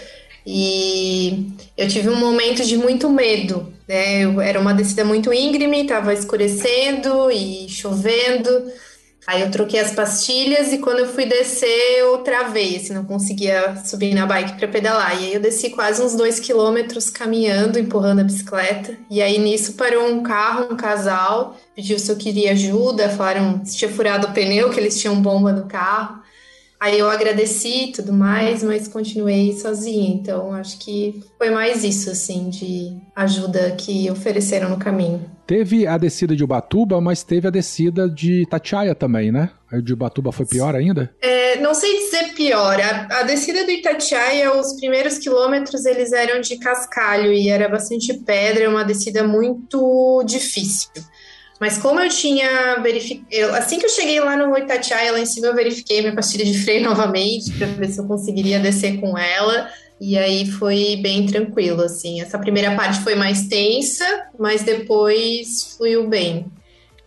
e eu tive um momento de muito medo, né? Eu- era uma descida muito íngreme, estava escurecendo e chovendo. Aí eu troquei as pastilhas e quando eu fui descer, eu travei, assim, não conseguia subir na bike para pedalar. E aí eu desci quase uns dois quilômetros caminhando, empurrando a bicicleta. E aí nisso parou um carro, um casal, pediu se eu queria ajuda, falaram se tinha furado o pneu, que eles tinham bomba no carro. Aí eu agradeci e tudo mais, mas continuei sozinha. Então acho que foi mais isso, assim, de ajuda que ofereceram no caminho. Teve a descida de Ubatuba, mas teve a descida de Itatiaia também, né? A de Ubatuba foi pior ainda? É, não sei dizer pior. A, a descida do Itatiaia, os primeiros quilômetros, eles eram de cascalho e era bastante pedra, uma descida muito difícil. Mas como eu tinha verificado. Assim que eu cheguei lá no Itatiaia, lá em cima, eu verifiquei minha pastilha de freio [laughs] novamente, para ver se eu conseguiria descer com ela. E aí foi bem tranquilo, assim. Essa primeira parte foi mais tensa, mas depois fluiu bem.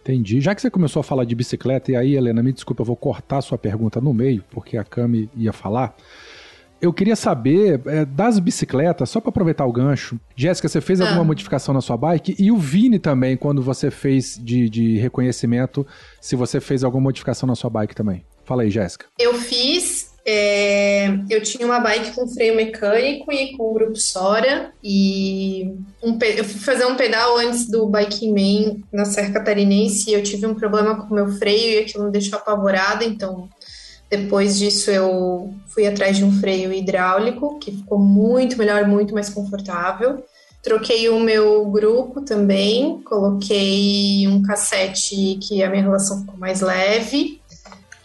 Entendi. Já que você começou a falar de bicicleta, e aí, Helena, me desculpa, eu vou cortar sua pergunta no meio, porque a Cami ia falar. Eu queria saber é, das bicicletas, só para aproveitar o gancho. Jéssica, você fez alguma Ah. modificação na sua bike? E o Vini também, quando você fez de, de reconhecimento, se você fez alguma modificação na sua bike também. Fala aí, Jéssica. Eu fiz. é, eu tinha uma bike com freio mecânico e com grupo Sora. E um eu fui fazer um pedal antes do Biking Man na Serra Catarinense. E eu tive um problema com o meu freio e aquilo me deixou apavorada. Então, depois disso, eu fui atrás de um freio hidráulico, que ficou muito melhor, muito mais confortável. Troquei o meu grupo também, coloquei um cassete que a minha relação ficou mais leve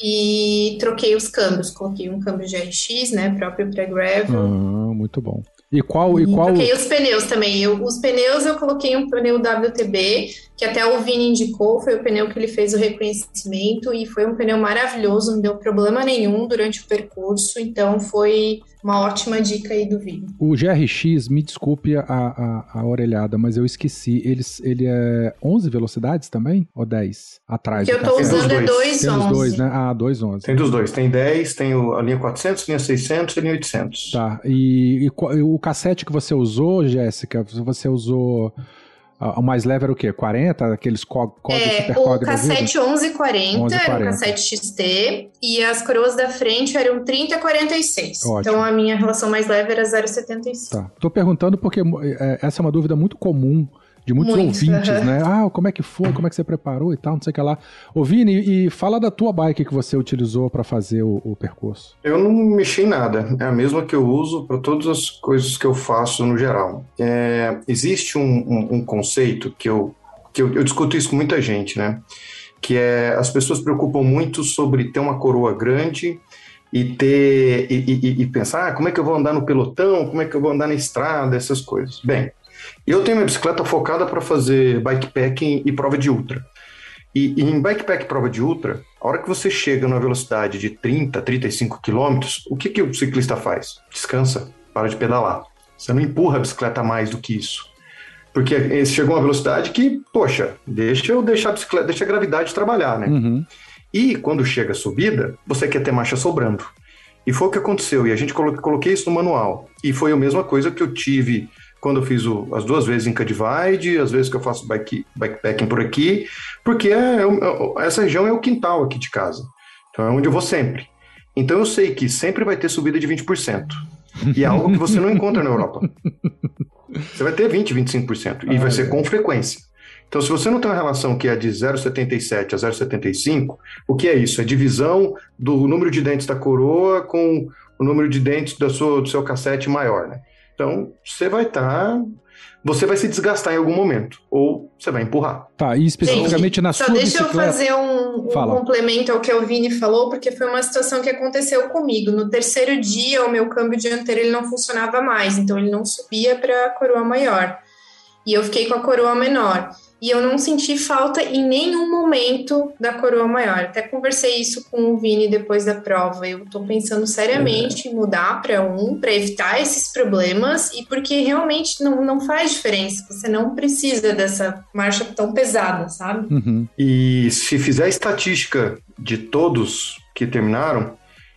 e troquei os câmbios, coloquei um câmbio GRX, né, próprio para gravel. Ah, muito bom. E qual. E E qual... troquei os pneus também. Eu, os pneus eu coloquei um pneu WTB, que até o Vini indicou, foi o pneu que ele fez o reconhecimento e foi um pneu maravilhoso, não deu problema nenhum durante o percurso, então foi uma ótima dica aí do Vini. O GRX, me desculpe a, a, a orelhada, mas eu esqueci. Ele, ele é 11 velocidades também? Ou 10? Atrás. O que do eu tô cacete? usando é dois. Tem os 211. dois, né? Ah, 211. Tem dos dois. Tem 10, tem o- a linha 400, linha 600 e linha 800. Tá. E, e qual- e o cassete que você usou, Jéssica, você usou. O mais leve era o quê? 40? Aqueles cog É, super o da vida? cassete 1140 era 1140. um cassete XT e as coroas da frente eram 3046. Ótimo. Então a minha relação mais leve era 0,75. Tá. Tô perguntando porque é, essa é uma dúvida muito comum de muitos Muito, ouvintes, né? Ah, como é que foi? Como é que você preparou e tal, não sei o que lá. Ô, Vini, e fala da tua bike que você utilizou pra fazer o, o percurso. Eu não mexi em nada. É a mesma que eu uso para todas as coisas que eu faço no geral. É, existe um, um- um conceito que, eu, que eu, eu discuto isso com muita gente, né? Que é as pessoas se preocupam muito sobre ter uma coroa grande e ter e, e- e pensar ah, como é que eu vou andar no pelotão, como é que eu vou andar na estrada, essas coisas. Bem, eu tenho minha bicicleta focada para fazer bikepacking e prova de ultra. E, e em bikepack prova de ultra, a hora que você chega numa velocidade de 30, 35 quilômetros, o que, que o ciclista faz? Descansa, para de pedalar. Você não empurra a bicicleta mais do que isso. Porque eh, chegou uma velocidade que, poxa, deixa eu deixar a bicicleta, deixa a gravidade trabalhar, né? Uhum. E quando chega a subida, você quer ter marcha sobrando. E foi o que aconteceu. E a gente colo- coloquei isso no manual. E foi a mesma coisa que eu tive quando eu fiz o- as duas vezes em Cadivide, as vezes que eu faço bike, bikepacking por aqui, porque é- é- essa região é o quintal aqui de casa. Então é onde eu vou sempre. Então eu sei que sempre vai ter subida de 20%. E é algo que você não encontra na Europa. Você vai ter 20, 25%. E Ah, vai ser é. com frequência. Então, se você não tem uma relação que é de 0,77 a 0,75, o que é isso? É divisão do número de dentes da coroa com o número de dentes da sua, do seu cassete maior, né? Então, você vai estar... você vai se desgastar em algum momento. Ou você vai empurrar. Tá, e especificamente na Só sua deixa bicicleta. eu fazer um, um Fala. complemento ao que o Vini falou, porque foi uma situação que aconteceu comigo. No terceiro dia, o meu câmbio dianteiro ele não funcionava mais, então ele não subia para a coroa maior. E eu fiquei com a coroa menor. E eu não senti falta em nenhum momento da coroa maior. Até conversei isso com o Vini depois da prova. Eu tô pensando seriamente em mudar para um, para evitar esses problemas e porque realmente não, não faz diferença. Você não precisa dessa marcha tão pesada, sabe? Uhum. E se fizer a estatística de todos que terminaram,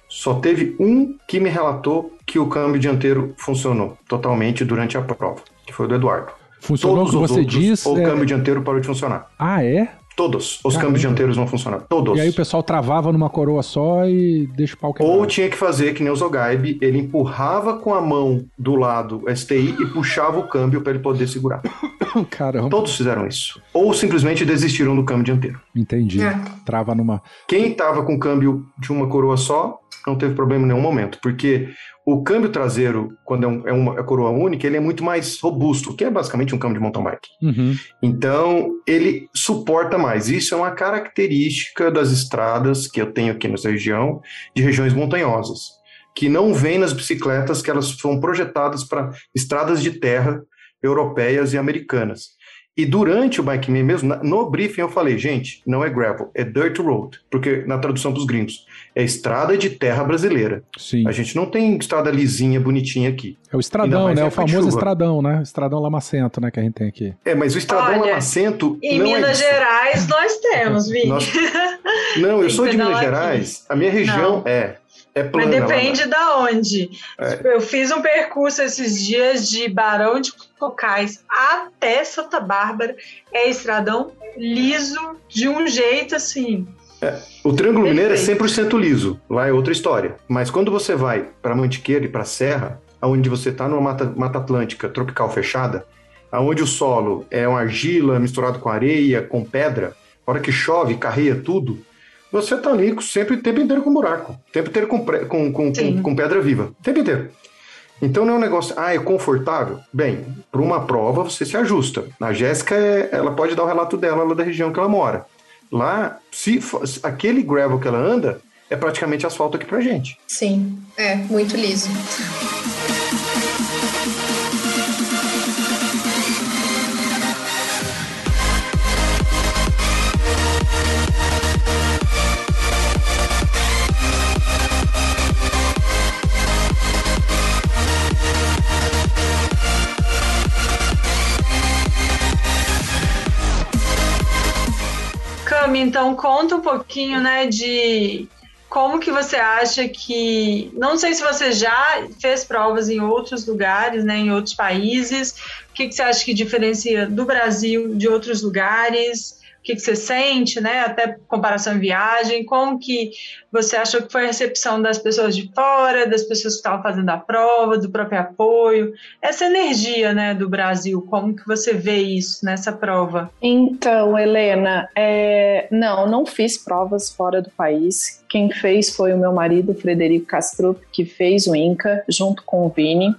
só teve um que me relatou que o câmbio dianteiro funcionou totalmente durante a prova, que foi o do Eduardo. Funcionou o Todos que os você outros, diz. ou o é- câmbio dianteiro parou de funcionar. Ah, é? Todos os Caramba. câmbios dianteiros não funcionaram. Todos. E aí o pessoal travava numa coroa só e deixa o pau quebrar. Ou tinha que fazer que nem o Zogaib, ele empurrava com a mão do lado STI e puxava o câmbio para ele poder segurar. [coughs] Caramba. Todos fizeram isso. Ou simplesmente desistiram do câmbio dianteiro. Entendi. É. Trava numa. Quem estava com câmbio de uma coroa só, não teve problema em nenhum momento, porque o câmbio traseiro, quando é, um- é uma coroa única, ele é muito mais robusto, que é basicamente um câmbio de mountain bike. Uhum. Então, ele suporta mais. Isso é uma característica das estradas que eu tenho aqui nessa região, de regiões montanhosas, que não vem nas bicicletas que elas foram projetadas para estradas de terra europeias e americanas. E durante o Bike Me mesmo, no briefing eu falei, gente, não é gravel, é dirt road, porque na tradução dos gringos, é estrada de terra brasileira. Sim. A gente não tem estrada lisinha, bonitinha aqui. É o estradão, né? O de famoso estradão, né? Estradão lamacento, né? Que a gente tem aqui. É, mas o estradão Olha, lamacento Em não é Minas isso. Gerais nós temos, Vini. Nós- [laughs] Não, eu sou de Minas. Gerais, a minha região é, é Mas plana. lá, depende da onde. É. Eu fiz um percurso esses dias de Barão de Cocais até Santa Bárbara. É estradão liso de um jeito assim. O Triângulo Mineiro é Perfeito. 100% liso, lá é outra história. Mas quando você vai para Mantiqueira e para Serra, onde você está numa mata, mata atlântica tropical fechada, aonde o solo é uma argila misturado com areia, com pedra, a hora que chove, carreia tudo, você tá ali sempre o tempo inteiro com buraco, o tempo inteiro com, com, com, com, com pedra viva, o tempo inteiro. Então não é um negócio, ah, é confortável? Bem, para uma prova você se ajusta. A Jéssica, é- ela pode dar o relato dela lá da região que ela mora. Lá, se, aquele gravel que ela anda, é praticamente asfalto aqui pra gente. Sim, é muito liso. Então conta um pouquinho, né, de como que você acha que, não sei se você já fez provas em outros lugares, né, em outros países, o que, que você acha que diferencia do Brasil de outros lugares? O que, que você sente, né? Até comparação em viagem, como que você achou que foi a recepção das pessoas de fora, das pessoas que estavam fazendo a prova, do próprio apoio, essa energia, né, do Brasil, como que você vê isso nessa prova? Então, Helena, é, não, não fiz provas fora do país. Quem fez foi o meu marido, Frederico Castrup, que fez o INCA junto com o Vini.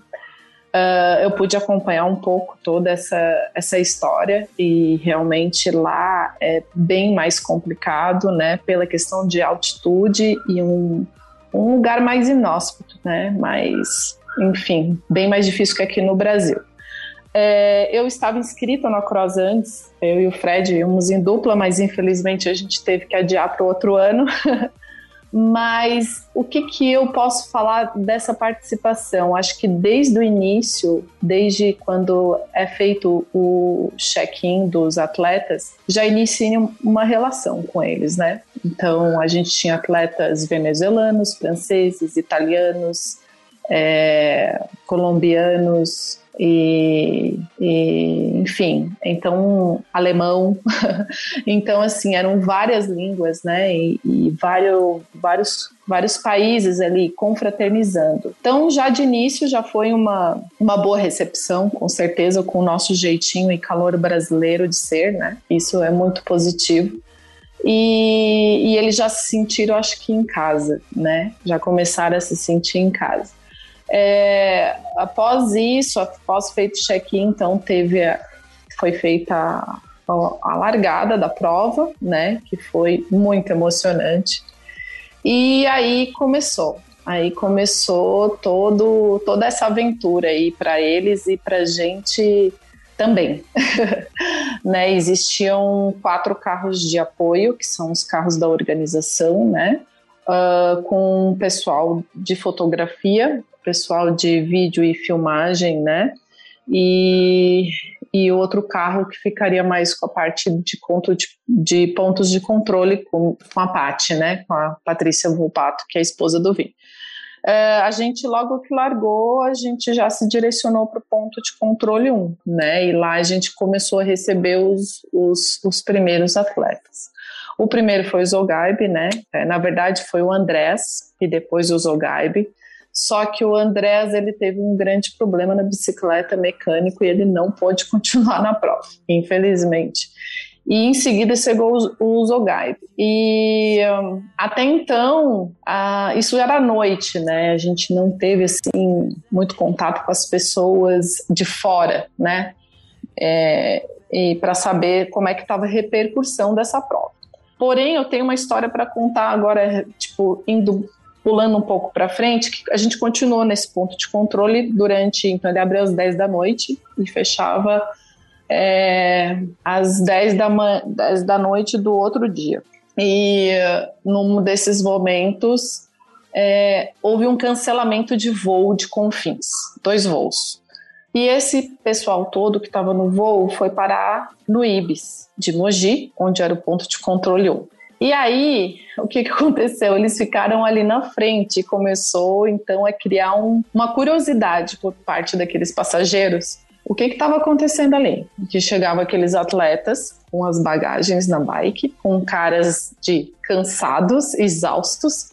Ah, eu pude acompanhar um pouco toda essa, essa história e realmente lá é bem mais complicado, né, pela questão de altitude e um, um lugar mais inóspito, né, mas, enfim, bem mais difícil que aqui no Brasil. É, eu estava inscrita no Cross antes, eu e o Fred íamos em dupla, mas infelizmente a gente teve que adiar para o outro ano. [laughs] mas o que, que eu posso falar dessa participação? Acho que desde o início, desde quando é feito o check-in dos atletas, já inicia uma relação com eles, né? Então a gente tinha atletas venezuelanos, franceses, italianos, é, colombianos, e, e, enfim, então alemão, [laughs] então assim eram várias línguas, né, e, e, vários, vários, vários países ali confraternizando. Então já de início já foi uma, uma boa recepção, com certeza, com o nosso jeitinho e calor brasileiro de ser, né, isso é muito positivo. E, e eles já se sentiram, acho que em casa, né, já começaram a se sentir em casa. É, após isso, após feito o check-in, então teve a, foi feita a, a, largada da prova, né, que foi muito emocionante. E aí começou, aí começou todo toda essa aventura aí para eles e para gente também, [laughs] né? Existiam quatro carros de apoio, que são os carros da organização, né? Uh, com pessoal de fotografia, pessoal de vídeo e filmagem, né? E, e outro carro que ficaria mais com a parte de, de, de pontos de controle com, com a Paty, né? Com a Patrícia Volpato, que é a esposa do Vini. Uh, a gente, logo que largou, a gente já se direcionou para o ponto de controle 1, né? E lá a gente começou a receber os, os, os primeiros atletas. O primeiro foi o Zogaib, né? É, na verdade, foi o Andrés e depois o Zogaib. Só que o Andrés ele teve um grande problema na bicicleta mecânico e ele não pôde [laughs] continuar na prova, infelizmente. E em seguida chegou o Zogaib. E um, até então, a, isso era à noite, né? A gente não teve assim muito contato com as pessoas de fora, né? É, e para saber como é que estava a repercussão dessa prova. Porém, eu tenho uma história para contar agora, tipo, indo pulando um pouco para frente, a gente continuou nesse ponto de controle durante, então ele abriu às 10 da noite e fechava é, às 10 da, man- 10 da noite do outro dia. E num desses momentos é, houve um cancelamento de voo de Confins, dois voos. E esse pessoal todo que estava no voo foi parar no Ibis de Mogi, onde era o ponto de controle 1. E aí, o que, que aconteceu? Eles ficaram ali na frente e começou então a criar um- uma curiosidade por parte daqueles passageiros. O que estava acontecendo ali? Que chegavam aqueles atletas com as bagagens na bike, com caras de cansados, exaustos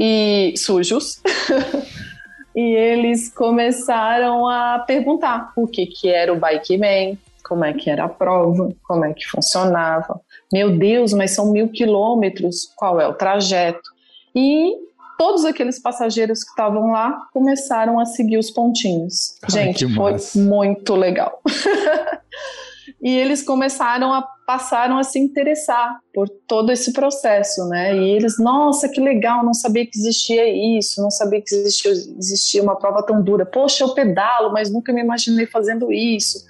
e sujos. [laughs] e eles começaram a perguntar o que, que era o Bike Man, como é que era a prova, como é que funcionava. Meu Deus, mas são mil quilômetros, qual é o trajeto? E todos aqueles passageiros que estavam lá começaram a seguir os pontinhos. Ai, Gente, foi massa. muito legal. [laughs] e eles começaram a passaram a se interessar por todo esse processo, né? E eles, nossa, que legal, não sabia que existia isso, não sabia que existia, existia uma prova tão dura. Poxa, eu pedalo, mas nunca me imaginei fazendo isso.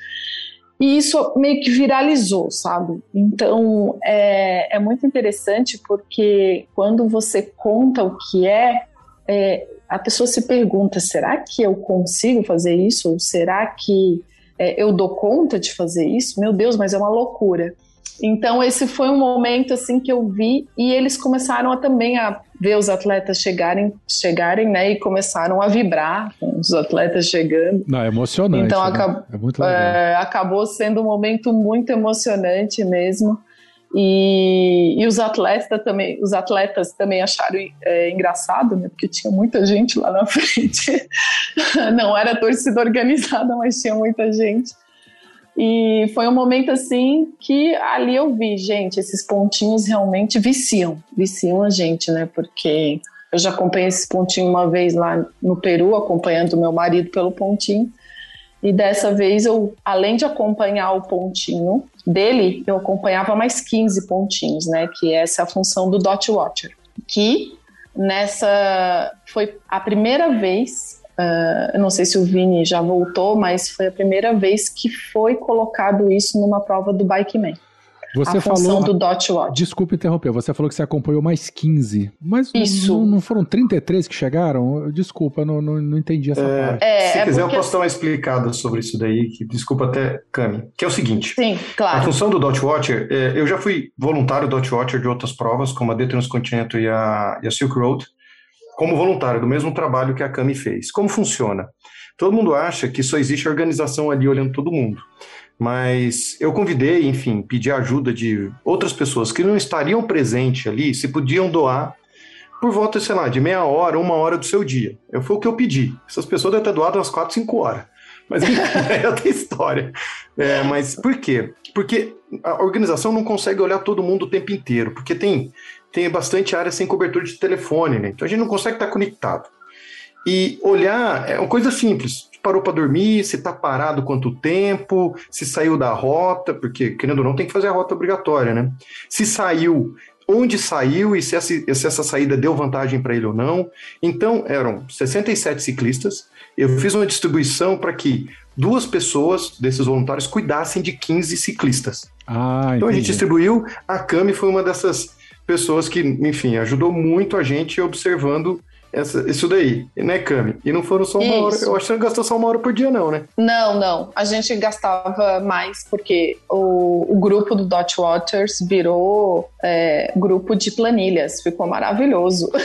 E isso meio que viralizou, sabe? Então é, é muito interessante porque quando você conta o que é, é, a pessoa se pergunta: será que eu consigo fazer isso? Ou será que é, eu dou conta de fazer isso? Meu Deus, mas é uma loucura. Então esse foi um momento assim que eu vi e eles começaram a, também a ver os atletas chegarem, chegarem, né, e começaram a vibrar com os atletas chegando. Não, é emocionante. Então, né? acab- É. É, acabou sendo um momento muito emocionante mesmo. E, e os atletas também, os atletas também acharam é, engraçado, né? Porque tinha muita gente lá na [laughs] frente. Não era torcida organizada, mas tinha muita gente. E foi um momento assim que ali eu vi, gente, esses pontinhos realmente viciam, viciam a gente, né? Porque eu já acompanhei esse pontinho uma vez lá no Peru, acompanhando meu marido pelo pontinho. E dessa vez eu, além de acompanhar o pontinho dele, eu acompanhava mais 15 pontinhos, né? Que essa é a função do Dot Watcher. Que nessa foi a primeira vez, ah, eu não sei se o Vini já voltou, mas foi a primeira vez que foi colocado isso numa prova do Bikeman. Você a função falou. do Dot Watch. Desculpa interromper, você falou que você acompanhou mais 15. Mas não- Isso. Não, não foram 33 que chegaram? Desculpa, não, não, não entendi essa parte. É, Se é quiser, porque- eu posso dar uma explicada sobre isso daí, que desculpa até, Cami, que é o seguinte. Sim, A claro. função do Dot Watcher, é, eu já fui voluntário Dot Watcher de outras provas, como a The Transcontinental e a, e a Silk Road, como voluntário do mesmo trabalho que a Cami fez. Como funciona? Todo mundo acha que só existe organização ali olhando todo mundo. Mas eu convidei, enfim, pedi a ajuda de outras pessoas que não estariam presentes ali, se podiam doar por volta, sei lá, de meia hora, uma hora do seu dia. Eu foi o que eu pedi. Essas pessoas devem ter doado umas quatro, cinco horas. Mas [laughs] é outra história. É, mas por quê? Porque a organização não consegue olhar todo mundo o tempo inteiro, porque tem, tem bastante área sem cobertura de telefone, né? Então a gente não consegue estar conectado. E olhar é uma coisa simples. Parou para dormir, se está parado quanto tempo, se saiu da rota, porque, querendo ou não, tem que fazer a rota obrigatória, né? Se saiu, onde saiu e se essa, se essa saída deu vantagem para ele ou não. Então, eram 67 ciclistas. Eu fiz uma distribuição para que duas pessoas desses voluntários cuidassem de 15 ciclistas. Ah, Então a gente distribuiu. A Cami foi uma dessas pessoas que, enfim, ajudou muito a gente observando essa, isso daí, né, Cami? E não foram só uma Isso. hora. Eu acho que não gastou só uma hora por dia, não, né? Não, não. A gente gastava mais porque o, o grupo do Dot Waters virou é, grupo de planilhas. Ficou maravilhoso. [laughs]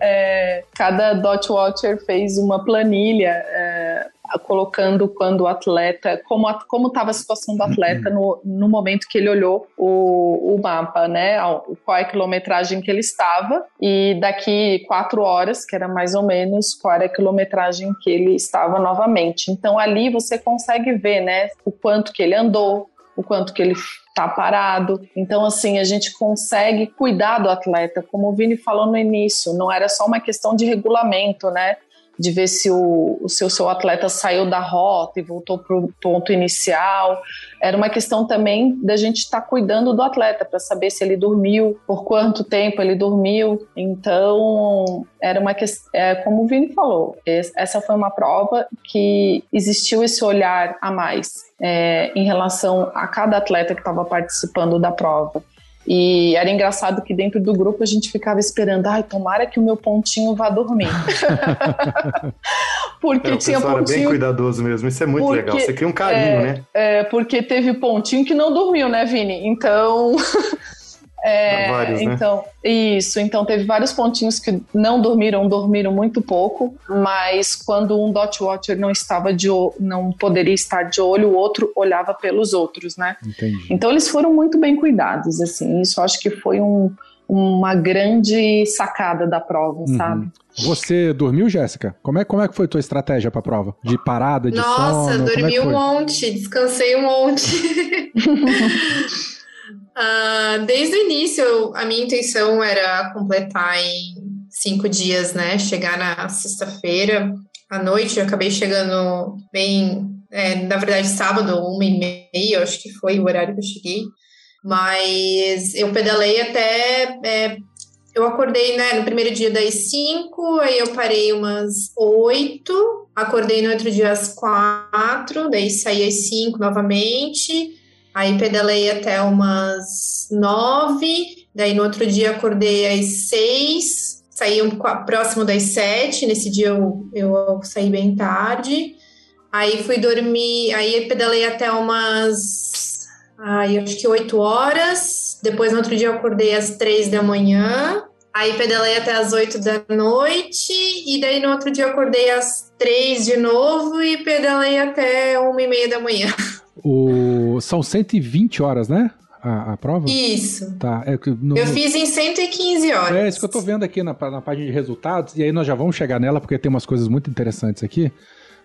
É, cada Dot Watcher fez uma planilha é, colocando quando o atleta, como estava a situação do atleta no, no momento que ele olhou o, o mapa, né? Qual é a quilometragem que ele estava e daqui quatro horas, que era mais ou menos qual era a quilometragem que ele estava novamente. Então ali você consegue ver, né? O quanto que ele andou, o quanto que ele está parado. Então, assim, a gente consegue cuidar do atleta, como o Vini falou no início, não era só uma questão de regulamento, né? De ver se o, seu atleta saiu da rota e voltou para o ponto inicial. Era uma questão também da gente estar tá cuidando do atleta para saber se ele dormiu, por quanto tempo ele dormiu. Então, era uma questão, é, como o Vini falou, essa foi uma prova que existiu esse olhar a mais é, em relação a cada atleta que estava participando da prova. E era engraçado que dentro do grupo a gente ficava esperando, ai, tomara que o meu pontinho vá dormir. [laughs] porque é, tinha pontinho. Era bem cuidadoso mesmo, isso é muito porque, legal. Você cria um carinho, é, né? É, porque teve pontinho que não dormiu, né, Vini? Então. [laughs] É, vários, né? então, isso. Então teve vários pontinhos que não dormiram, dormiram muito pouco, mas quando um dot watcher não estava de não poderia estar de olho, o outro olhava pelos outros, né? Entendi. Então eles foram muito bem cuidados, assim. Isso acho que foi um, uma grande sacada da prova, uhum. sabe? Você dormiu, Jéssica? Como é, como é que foi a tua estratégia para a prova? De parada, de Nossa, sono? Nossa, é dormi é um monte, descansei um monte. [laughs] Uh, desde o início, a minha intenção era completar em cinco dias, né? Chegar na sexta-feira à noite. Eu acabei chegando bem, é, na verdade, sábado, uma e meia, acho que foi o horário que eu cheguei. Mas eu pedalei até. É, eu acordei né, no primeiro dia das cinco, aí eu parei umas oito, acordei no outro dia às quatro, daí saí às cinco novamente. Aí pedalei até umas nove, daí no outro dia acordei às seis, saí um, próximo das sete, nesse dia eu, eu saí bem tarde. Aí fui dormir, aí pedalei até umas, ai, acho que oito horas. Depois no outro dia acordei às três da manhã. Aí pedalei até às oito da noite. E daí no outro dia acordei às três de novo e pedalei até uma e meia da manhã. O... São 120 horas, né? A, a prova? Isso. Tá. É, no, eu fiz em 115 horas. É isso que eu tô vendo aqui na, na página de resultados, e aí nós já vamos chegar nela, porque tem umas coisas muito interessantes aqui.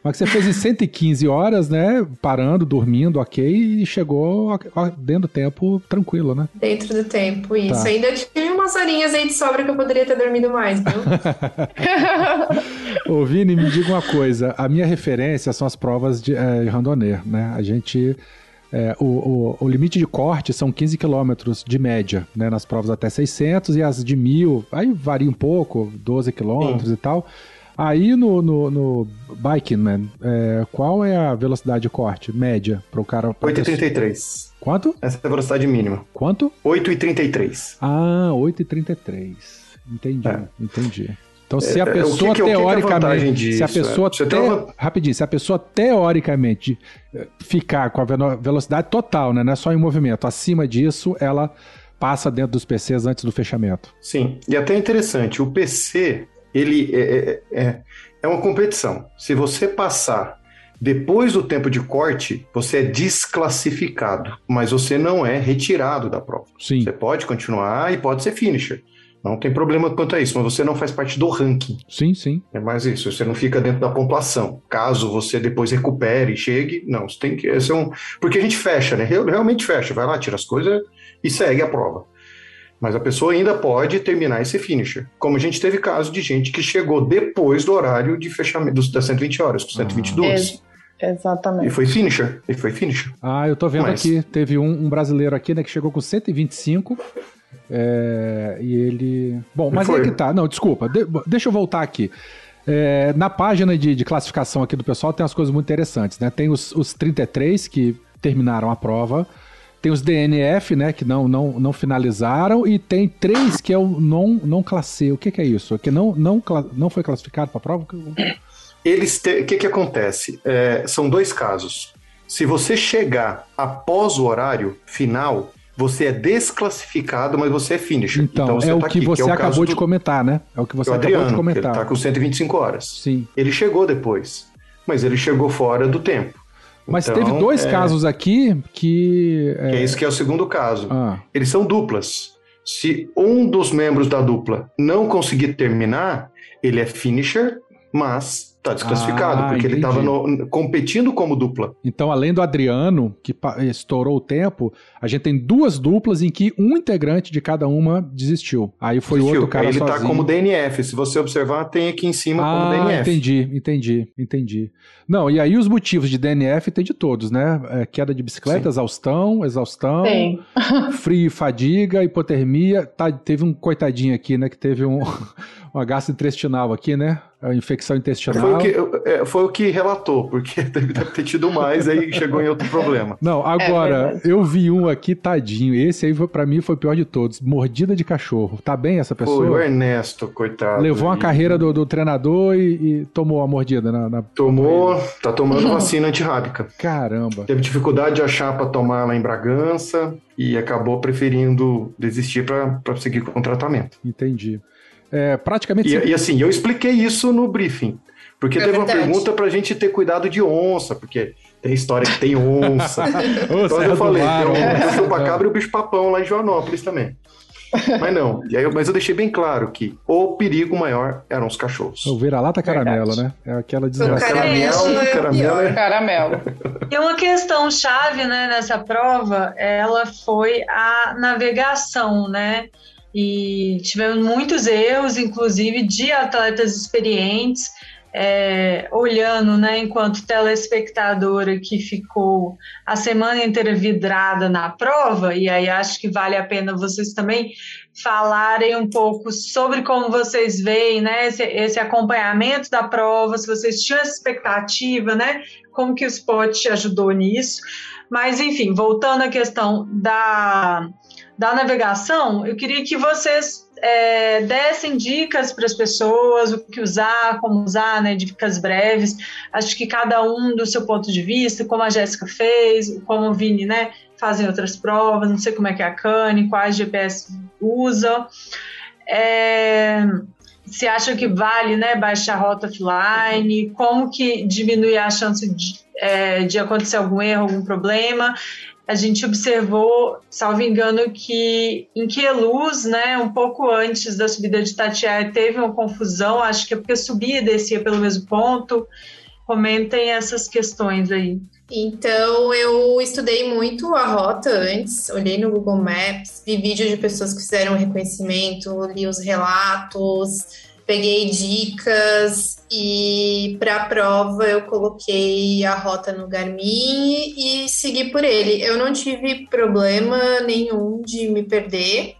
Mas você fez em 115 horas, né? Parando, dormindo, ok, e chegou dentro do tempo tranquilo, né? Dentro do tempo, isso. Tá. Ainda tive umas horinhas aí de sobra que eu poderia ter dormido mais, viu? [laughs] Ô, Vini, me diga uma coisa. A minha referência são as provas de é, randonneur, né? A gente... É, o, o, o, limite de corte são 15 quilômetros de média, né? Nas provas até 600 e as de mil, aí varia um pouco, 12 quilômetros e tal. Aí no, no, no Biking Man, é, qual é a velocidade de corte média para o cara? 8,33. Quanto? Essa é a velocidade mínima. Quanto? 8,33. Ah, 8,33. Entendi, é. entendi. Então, se a pessoa é, que que, teoricamente. Disso, se a pessoa. É? Te, uma... Rapidinho, se a pessoa teoricamente eh, ficar com a velocidade total, né? Não é só em movimento, acima disso, ela passa dentro dos PCs antes do fechamento. Sim, e até interessante, o PC ele é, é, é, é uma competição. Se você passar depois do tempo de corte, você é desclassificado, mas você não é retirado da prova. Sim. Você pode continuar e pode ser finisher. Não tem problema quanto a isso, mas você não faz parte do ranking. Sim, sim. É mais isso, você não fica dentro da pontuação. Caso você depois recupere e chegue, não, você tem que. Esse é um, porque a gente fecha, né? Realmente fecha. Vai lá, tira as coisas e segue a prova. Mas a pessoa ainda pode terminar esse finisher. Como a gente teve caso de gente que chegou depois do horário de fechamento das 120 horas, com 122. Ah. Exatamente. E foi finisher. E foi finisher. Ah, eu tô vendo Mas... aqui. Teve um, um, brasileiro aqui, né, que chegou com 125. É, e ele. Bom, mas é que tá. Não, desculpa. De, deixa eu voltar aqui. É, na página de, de, classificação aqui do pessoal tem umas coisas muito interessantes, né? Tem os, os 33 que terminaram a prova. Tem os DNF, né, que não, não, não finalizaram, e tem três que é o não, não classe. O que, que é isso? Que não, não, não foi classificado para a prova? Eles O que, que acontece? É, são dois casos. Se você chegar após o horário final, você é desclassificado, mas você é finisher. Então, então é o tá que aqui, você que é o acabou de do... comentar, né? É o que você o Adriano, acabou de comentar. Ele tá com 125 horas. Sim. Ele chegou depois, mas ele chegou fora do tempo. Mas então, teve dois é... casos aqui que. É... que é isso que é o segundo caso. Ah. Eles são duplas. Se um dos membros da dupla não conseguir terminar, ele é finisher, mas tá desclassificado, Ah, porque ele entendi. estava competindo como dupla. Então, além do Adriano, que estourou o tempo, a gente tem duas duplas em que um integrante de cada uma desistiu. Aí foi o outro Desistiu. cara Aí ele sozinho. tá como DNF. Se você observar, tem aqui em cima como Ah, DNF. entendi, entendi, entendi. Não, e aí os motivos de DNF tem de todos, né? É, queda de bicicleta, Sim. exaustão, exaustão, Tem. [laughs] frio e fadiga, hipotermia. Tá, teve um coitadinho aqui, né? Que teve um, [laughs] uma gastrointestinal aqui, né? A infecção intestinal. Foi o, que, é, foi o que relatou, porque [laughs] deve ter tido mais, aí chegou em outro problema. Não, agora, verdade. eu vi um aqui, tadinho. Esse aí, pra mim, foi o pior de todos. Mordida de cachorro. Tá bem essa Foi o pessoa? Ernesto, coitado. Levou a E carreira do, do treinador e, e tomou a mordida na, na- Tomou, tá tomando vacina antirrábica. Caramba. Teve dificuldade de achar para tomar lá em Bragança e acabou preferindo desistir para seguir com o tratamento. Entendi. É, praticamente. E, e assim, eu expliquei isso no briefing, porque É teve uma verdade. pergunta para a gente ter cuidado de onça, porque tem história que tem onça. Ô, [laughs] Então eu falei, Mar, tem ó. o chupacabra e o bicho-papão lá em Joanópolis também. Mas não, e aí mas eu deixei bem claro que o perigo maior eram os cachorros. O vira-lata caramelo, Verdade. né? É aquela O desgraça. caramelo é caramelo pior. é- Caramelo. E uma questão chave né, nessa prova, ela foi a navegação, né? E tivemos muitos erros, inclusive de atletas experientes, é, olhando, né, enquanto telespectadora que ficou a semana inteira vidrada na prova, e aí acho que vale a pena vocês também falarem um pouco sobre como vocês veem, né, esse, esse acompanhamento da prova, se vocês tinham essa expectativa, né, como que o Spot ajudou nisso. Mas, enfim, voltando à questão da, da navegação, eu queria que vocês é, dessem dicas para as pessoas, o que usar, como usar, né, dicas breves. Acho que cada um do seu ponto de vista, como a Jéssica fez, como o Vini, né, fazem outras provas, não sei como é que é a Cane, quais GPS usa. É, se acha que vale né, baixar a rota offline, como que diminuir a chance de, é, de acontecer algum erro, algum problema. A gente observou, salvo engano, que em Queluz, né, um pouco antes da subida de Tatiaia, teve uma confusão, acho que é porque subia e descia pelo mesmo ponto. Comentem essas questões aí. Então, eu estudei muito a rota antes, olhei no Google Maps, vi vídeos de pessoas que fizeram reconhecimento, li os relatos, peguei dicas e para a prova eu coloquei a rota no Garmin e segui por ele. Eu não tive problema nenhum de me perder.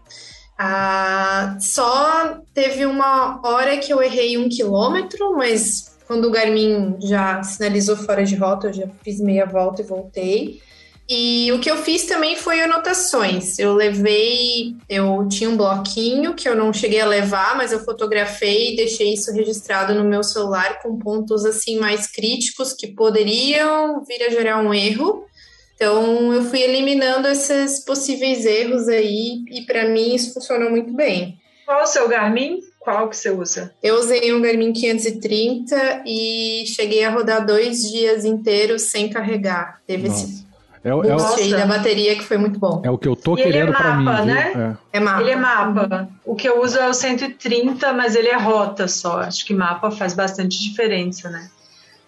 Ah, só teve uma hora que eu errei um quilômetro, mas quando o Garmin já sinalizou fora de rota, eu já fiz meia volta e voltei. E o que eu fiz também foi anotações. Eu levei, eu tinha um bloquinho que eu não cheguei a levar, mas eu fotografei e deixei isso registrado no meu celular com pontos assim mais críticos que poderiam vir a gerar um erro. Então eu fui eliminando esses possíveis erros aí e para mim isso funcionou muito bem. Qual o seu Garmin? Qual que você usa? Eu usei um Garmin 530 e cheguei a rodar dois dias inteiros sem carregar. Teve Nossa. esse É, o- é o- da bateria que foi muito bom. é o que eu tô E ele é querendo pra mim. né? É. É mapa. Ele é mapa. O que eu uso é o 130, mas ele é rota só. Acho que mapa faz bastante diferença, né?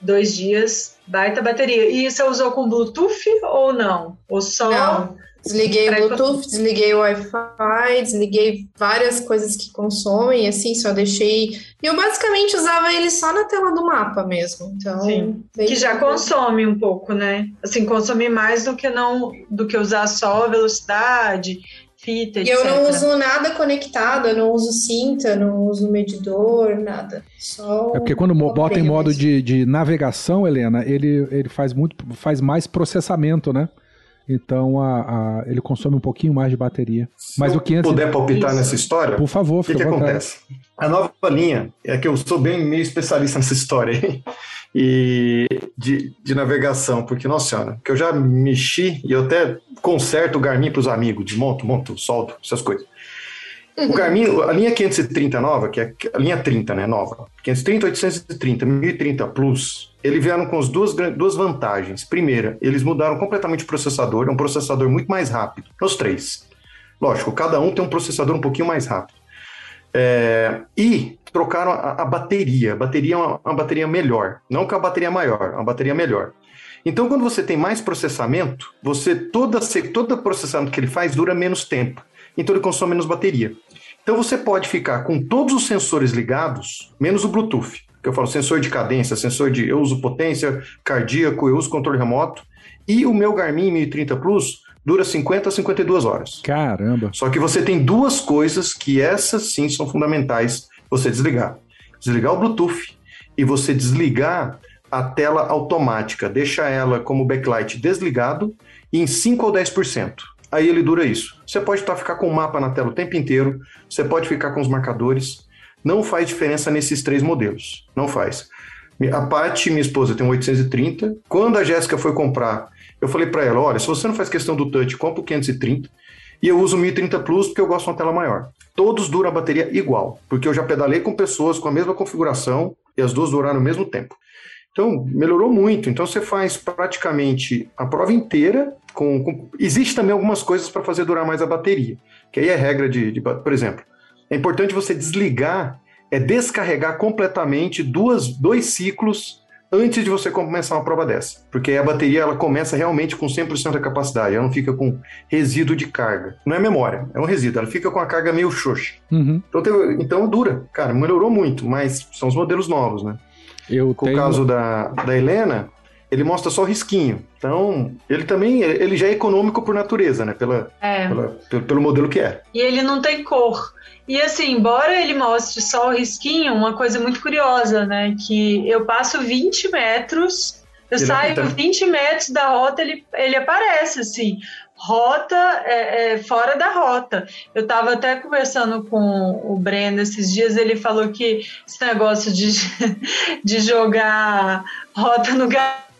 Dois dias, baita bateria. E você usou com Bluetooth ou não? Ou só. Não. Desliguei o Bluetooth, desliguei o Wi-Fi, desliguei várias coisas que consomem, assim, só deixei. E eu basicamente usava ele só na tela do mapa mesmo. Então, Sim. bem Que já consome um pouco, né? Assim, consome mais do que não do que usar só velocidade, fita, E etc. eu não uso nada conectado, eu não uso cinta, não uso medidor, nada. Só. É porque quando bota em modo de, de navegação, Helena, ele, ele faz muito, faz mais processamento, né? Então a, a- ele consome um pouquinho mais de bateria. Mas Se o 500 eu puder palpitar Isso. nessa história, Por favor, o que, que à vontade. acontece? A nova linha é que eu sou bem meio especialista nessa história aí, e de, de navegação, porque, nossa senhora, que eu já mexi e eu até conserto o Garmin para os amigos, desmonto, monto, solto, essas coisas. O Garmin, a linha 530 nova, que é a linha 30, né, nova, 530, 830, 1030 Plus, eles vieram com as duas, duas vantagens. Primeira, eles mudaram completamente o processador, é um processador muito mais rápido, os três. Lógico, cada um tem um processador um pouquinho mais rápido. É, e trocaram a, a bateria. A bateria é uma, uma bateria melhor. Não que a bateria maior, uma bateria melhor. Então, quando você tem mais processamento, você toda todo processamento que ele faz dura menos tempo. Então ele consome menos bateria. Então você pode ficar com todos os sensores ligados, menos o Bluetooth. Que eu falo sensor de cadência, sensor de eu uso potência, cardíaco, eu uso controle remoto. E o meu Garmin 1030 Plus dura 50 a 52 horas. Caramba. Só que você tem duas coisas que essas sim são fundamentais você desligar. Desligar o Bluetooth e você desligar a tela automática, deixa ela como backlight desligado em 5 ou 10%. Aí ele dura isso. Você pode estar ficar com o mapa na tela o tempo inteiro, você pode ficar com os marcadores. Não faz diferença nesses três modelos. Não faz. A Paty, minha esposa, tem um 830. Quando a Jéssica foi comprar, eu falei para ela: olha, se você não faz questão do touch, compra o 530. E eu uso o 1030 Plus porque eu gosto de uma tela maior. Todos duram a bateria igual, porque eu já pedalei com pessoas com a mesma configuração e as duas duraram o mesmo tempo. Então, melhorou muito. Então, você faz praticamente a prova inteira. Com, com... Existe também algumas coisas para fazer durar mais a bateria, que aí é regra de, de. Por exemplo, é importante você desligar, é descarregar completamente duas, dois ciclos antes de você começar uma prova dessa. Porque a bateria ela começa realmente com 100% da capacidade, ela não fica com resíduo de carga. Não é memória, é um resíduo, ela fica com a carga meio xoxa. Uhum. Então, então dura. Cara, melhorou muito, mas são os modelos novos, né? Eu Com tenho... o caso da, da Helena, ele mostra só o risquinho. Então, ele também ele já é econômico por natureza, né? Pela, É. pela- pelo, pelo modelo que é. E ele não tem cor. E assim, embora ele mostre só o risquinho, uma coisa muito curiosa, né? Que eu passo 20 metros, eu Ele saio apita. 20 metros da rota, ele, ele aparece assim. Rota é, é, fora da rota. Eu estava até conversando com o Breno esses dias, ele falou que esse negócio de, [laughs] de jogar rota no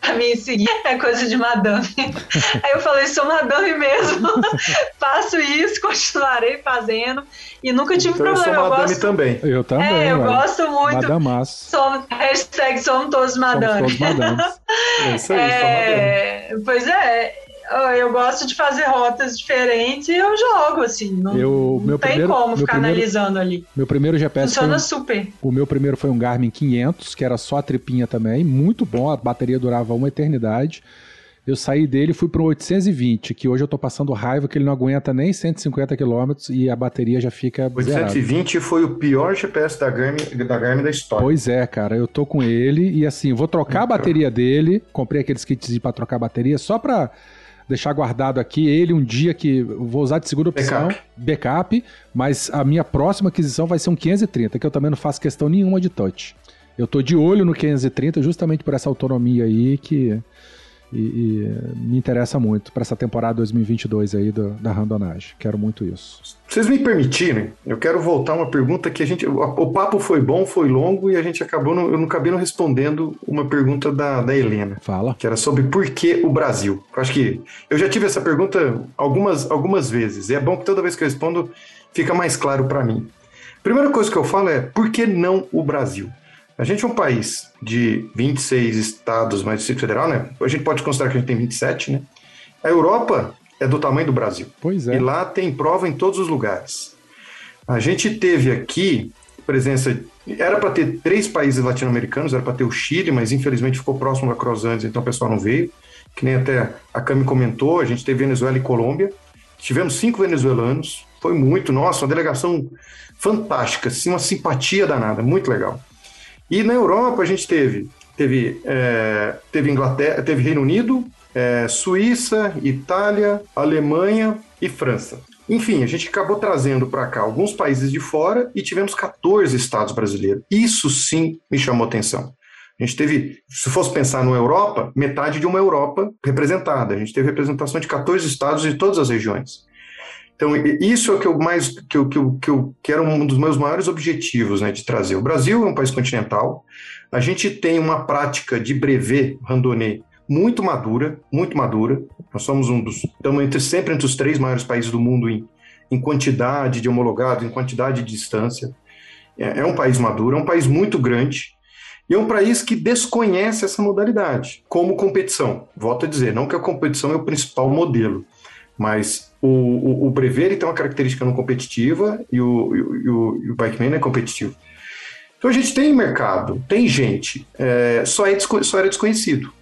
caminho e seguir é coisa de madame. [laughs] Aí eu falei, sou madame mesmo, [laughs] faço isso, continuarei fazendo e nunca tive Então, eu sou problema. Eu madame gosto, também. Eu também. é, eu ué. gosto muito. Madamaço. Somos, hashtag somos todos Somos madame. todos madames. É isso aí, sou [laughs] madame. É, pois é, eu gosto de fazer rotas diferentes e eu jogo, assim. Não, Eu- não meu tem primeiro- como meu ficar primeiro- analisando ali. Meu primeiro GPS Funciona um, super. o meu primeiro foi um Garmin 500, que era só a tripinha também, muito bom, a bateria durava uma eternidade. Eu saí dele e fui para um 820, que hoje eu tô passando raiva que ele não aguenta nem 150 km e a bateria já fica zerada. 820 foi o pior GPS da Garmin da, Garmin da história. Pois é, cara, eu tô com ele e assim, vou trocar a bateria dele. Comprei aqueles kits para trocar a bateria só pra deixar guardado aqui ele um dia que vou usar de segunda opção, Backup. backup, mas a minha próxima aquisição vai ser um 530, que eu também não faço questão nenhuma de touch. Eu tô de olho no 530 justamente por essa autonomia aí que e- e me interessa muito para essa temporada 2022 aí do- da randonagem. Quero muito isso. Se vocês me permitirem, eu quero voltar a uma pergunta que a gente. O, o papo foi bom, foi longo e a gente acabou. não- eu não acabei não respondendo uma pergunta da, da Helena. Fala. que era sobre por que o Brasil. Eu acho que eu já tive essa pergunta algumas, algumas vezes, e é bom que toda vez que eu respondo fica mais claro para mim. Primeira coisa que eu falo é por que não o Brasil? A gente é um país de 26 estados, mais Distrito Federal, né? A gente pode considerar que a gente tem 27, né? A Europa é do tamanho do Brasil. Pois é. E lá tem prova em todos os lugares. A gente teve aqui presença. Era para ter três países latino-americanos, era para ter o Chile, mas infelizmente ficou próximo da Cross Andes, então o pessoal não veio. Que nem até a Cami comentou, a gente teve Venezuela e Colômbia. Tivemos cinco venezuelanos, foi muito, nossa, uma delegação fantástica, assim, uma simpatia danada, muito legal. E na Europa a gente teve, teve, é, teve Inglaterra, teve Reino Unido, é, Suíça, Itália, Alemanha e França. Enfim, a gente acabou trazendo para cá alguns países de fora e tivemos 14 estados brasileiros. Isso sim me chamou atenção. A gente teve, se fosse pensar na Europa, metade de uma Europa representada. A gente teve representação de 14 estados de todas as regiões. Então, isso é o que eu mais que eu, que eu, que eu era um dos meus maiores objetivos né, de trazer. O Brasil é um país continental. A gente tem uma prática de brevet randonnée muito madura, muito madura. Nós somos um dos estamos entre, sempre entre os três maiores países do mundo em, em quantidade de homologados, em quantidade de distância. É, é um país maduro, é um país muito grande. E é um país que desconhece essa modalidade como competição. Volto a dizer, não que a competição é o principal modelo, mas O, o, o Brevet ele tem uma característica não competitiva e o, e o, e o, Bikeman é competitivo. Então a gente tem mercado, tem gente, é, só, é só era desconhecido.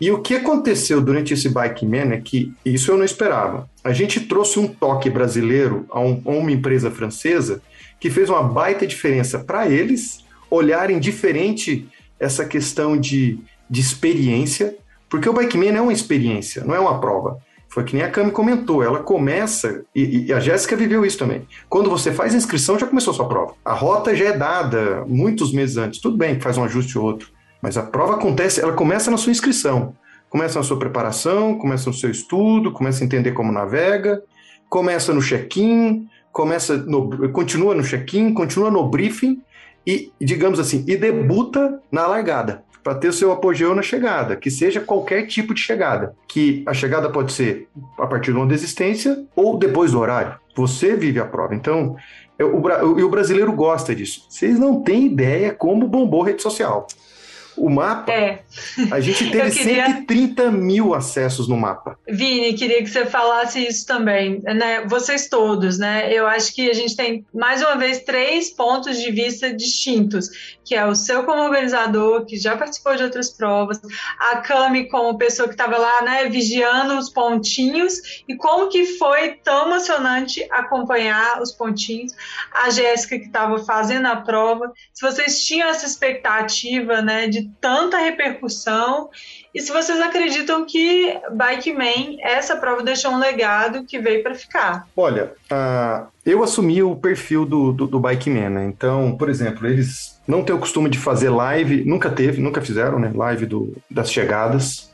E o que aconteceu durante esse Bike Man é que, isso eu não esperava, a gente trouxe um toque brasileiro a, um- a uma empresa francesa que fez uma baita diferença para eles olharem diferente essa questão de, de experiência, porque o Bike Man é uma experiência, não é uma prova. Foi que nem a Cami comentou, ela começa, e, e a Jéssica viveu isso também. Quando você faz a inscrição, já começou a sua prova. A rota já é dada muitos meses antes. Tudo bem que faz um ajuste ou outro, mas a prova acontece, ela começa na sua inscrição. Começa na sua preparação, começa no seu estudo, começa a entender como navega, começa no check-in, começa no, continua no check-in, continua no briefing e, digamos assim, e debuta na largada para ter o seu apogeu na chegada, que seja qualquer tipo de chegada. Que a chegada pode ser a partir de uma desistência ou depois do horário. Você vive a prova. Então, eu- o, e o brasileiro gosta disso. Vocês não têm ideia como bombou rede social. O mapa, É. a gente [laughs] teve queria- 130 mil acessos no mapa. Vini, queria que você falasse isso também, né? Vocês todos, né? Eu acho que a gente tem, mais uma vez, três pontos de vista distintos, que é o seu como organizador, que já participou de outras provas, a Cami como pessoa que estava lá, né, vigiando os pontinhos, e como que foi tão emocionante acompanhar os pontinhos, a Jéssica que estava fazendo a prova, se vocês tinham essa expectativa, né, de tanta repercussão, e se vocês acreditam que Bike Man, essa prova deixou um legado que veio para ficar. Olha, ah, eu assumi o perfil do, do, do Bike Man, né? Então, por exemplo, eles não têm o costume de fazer live, nunca teve, nunca fizeram, né? Live do, das chegadas.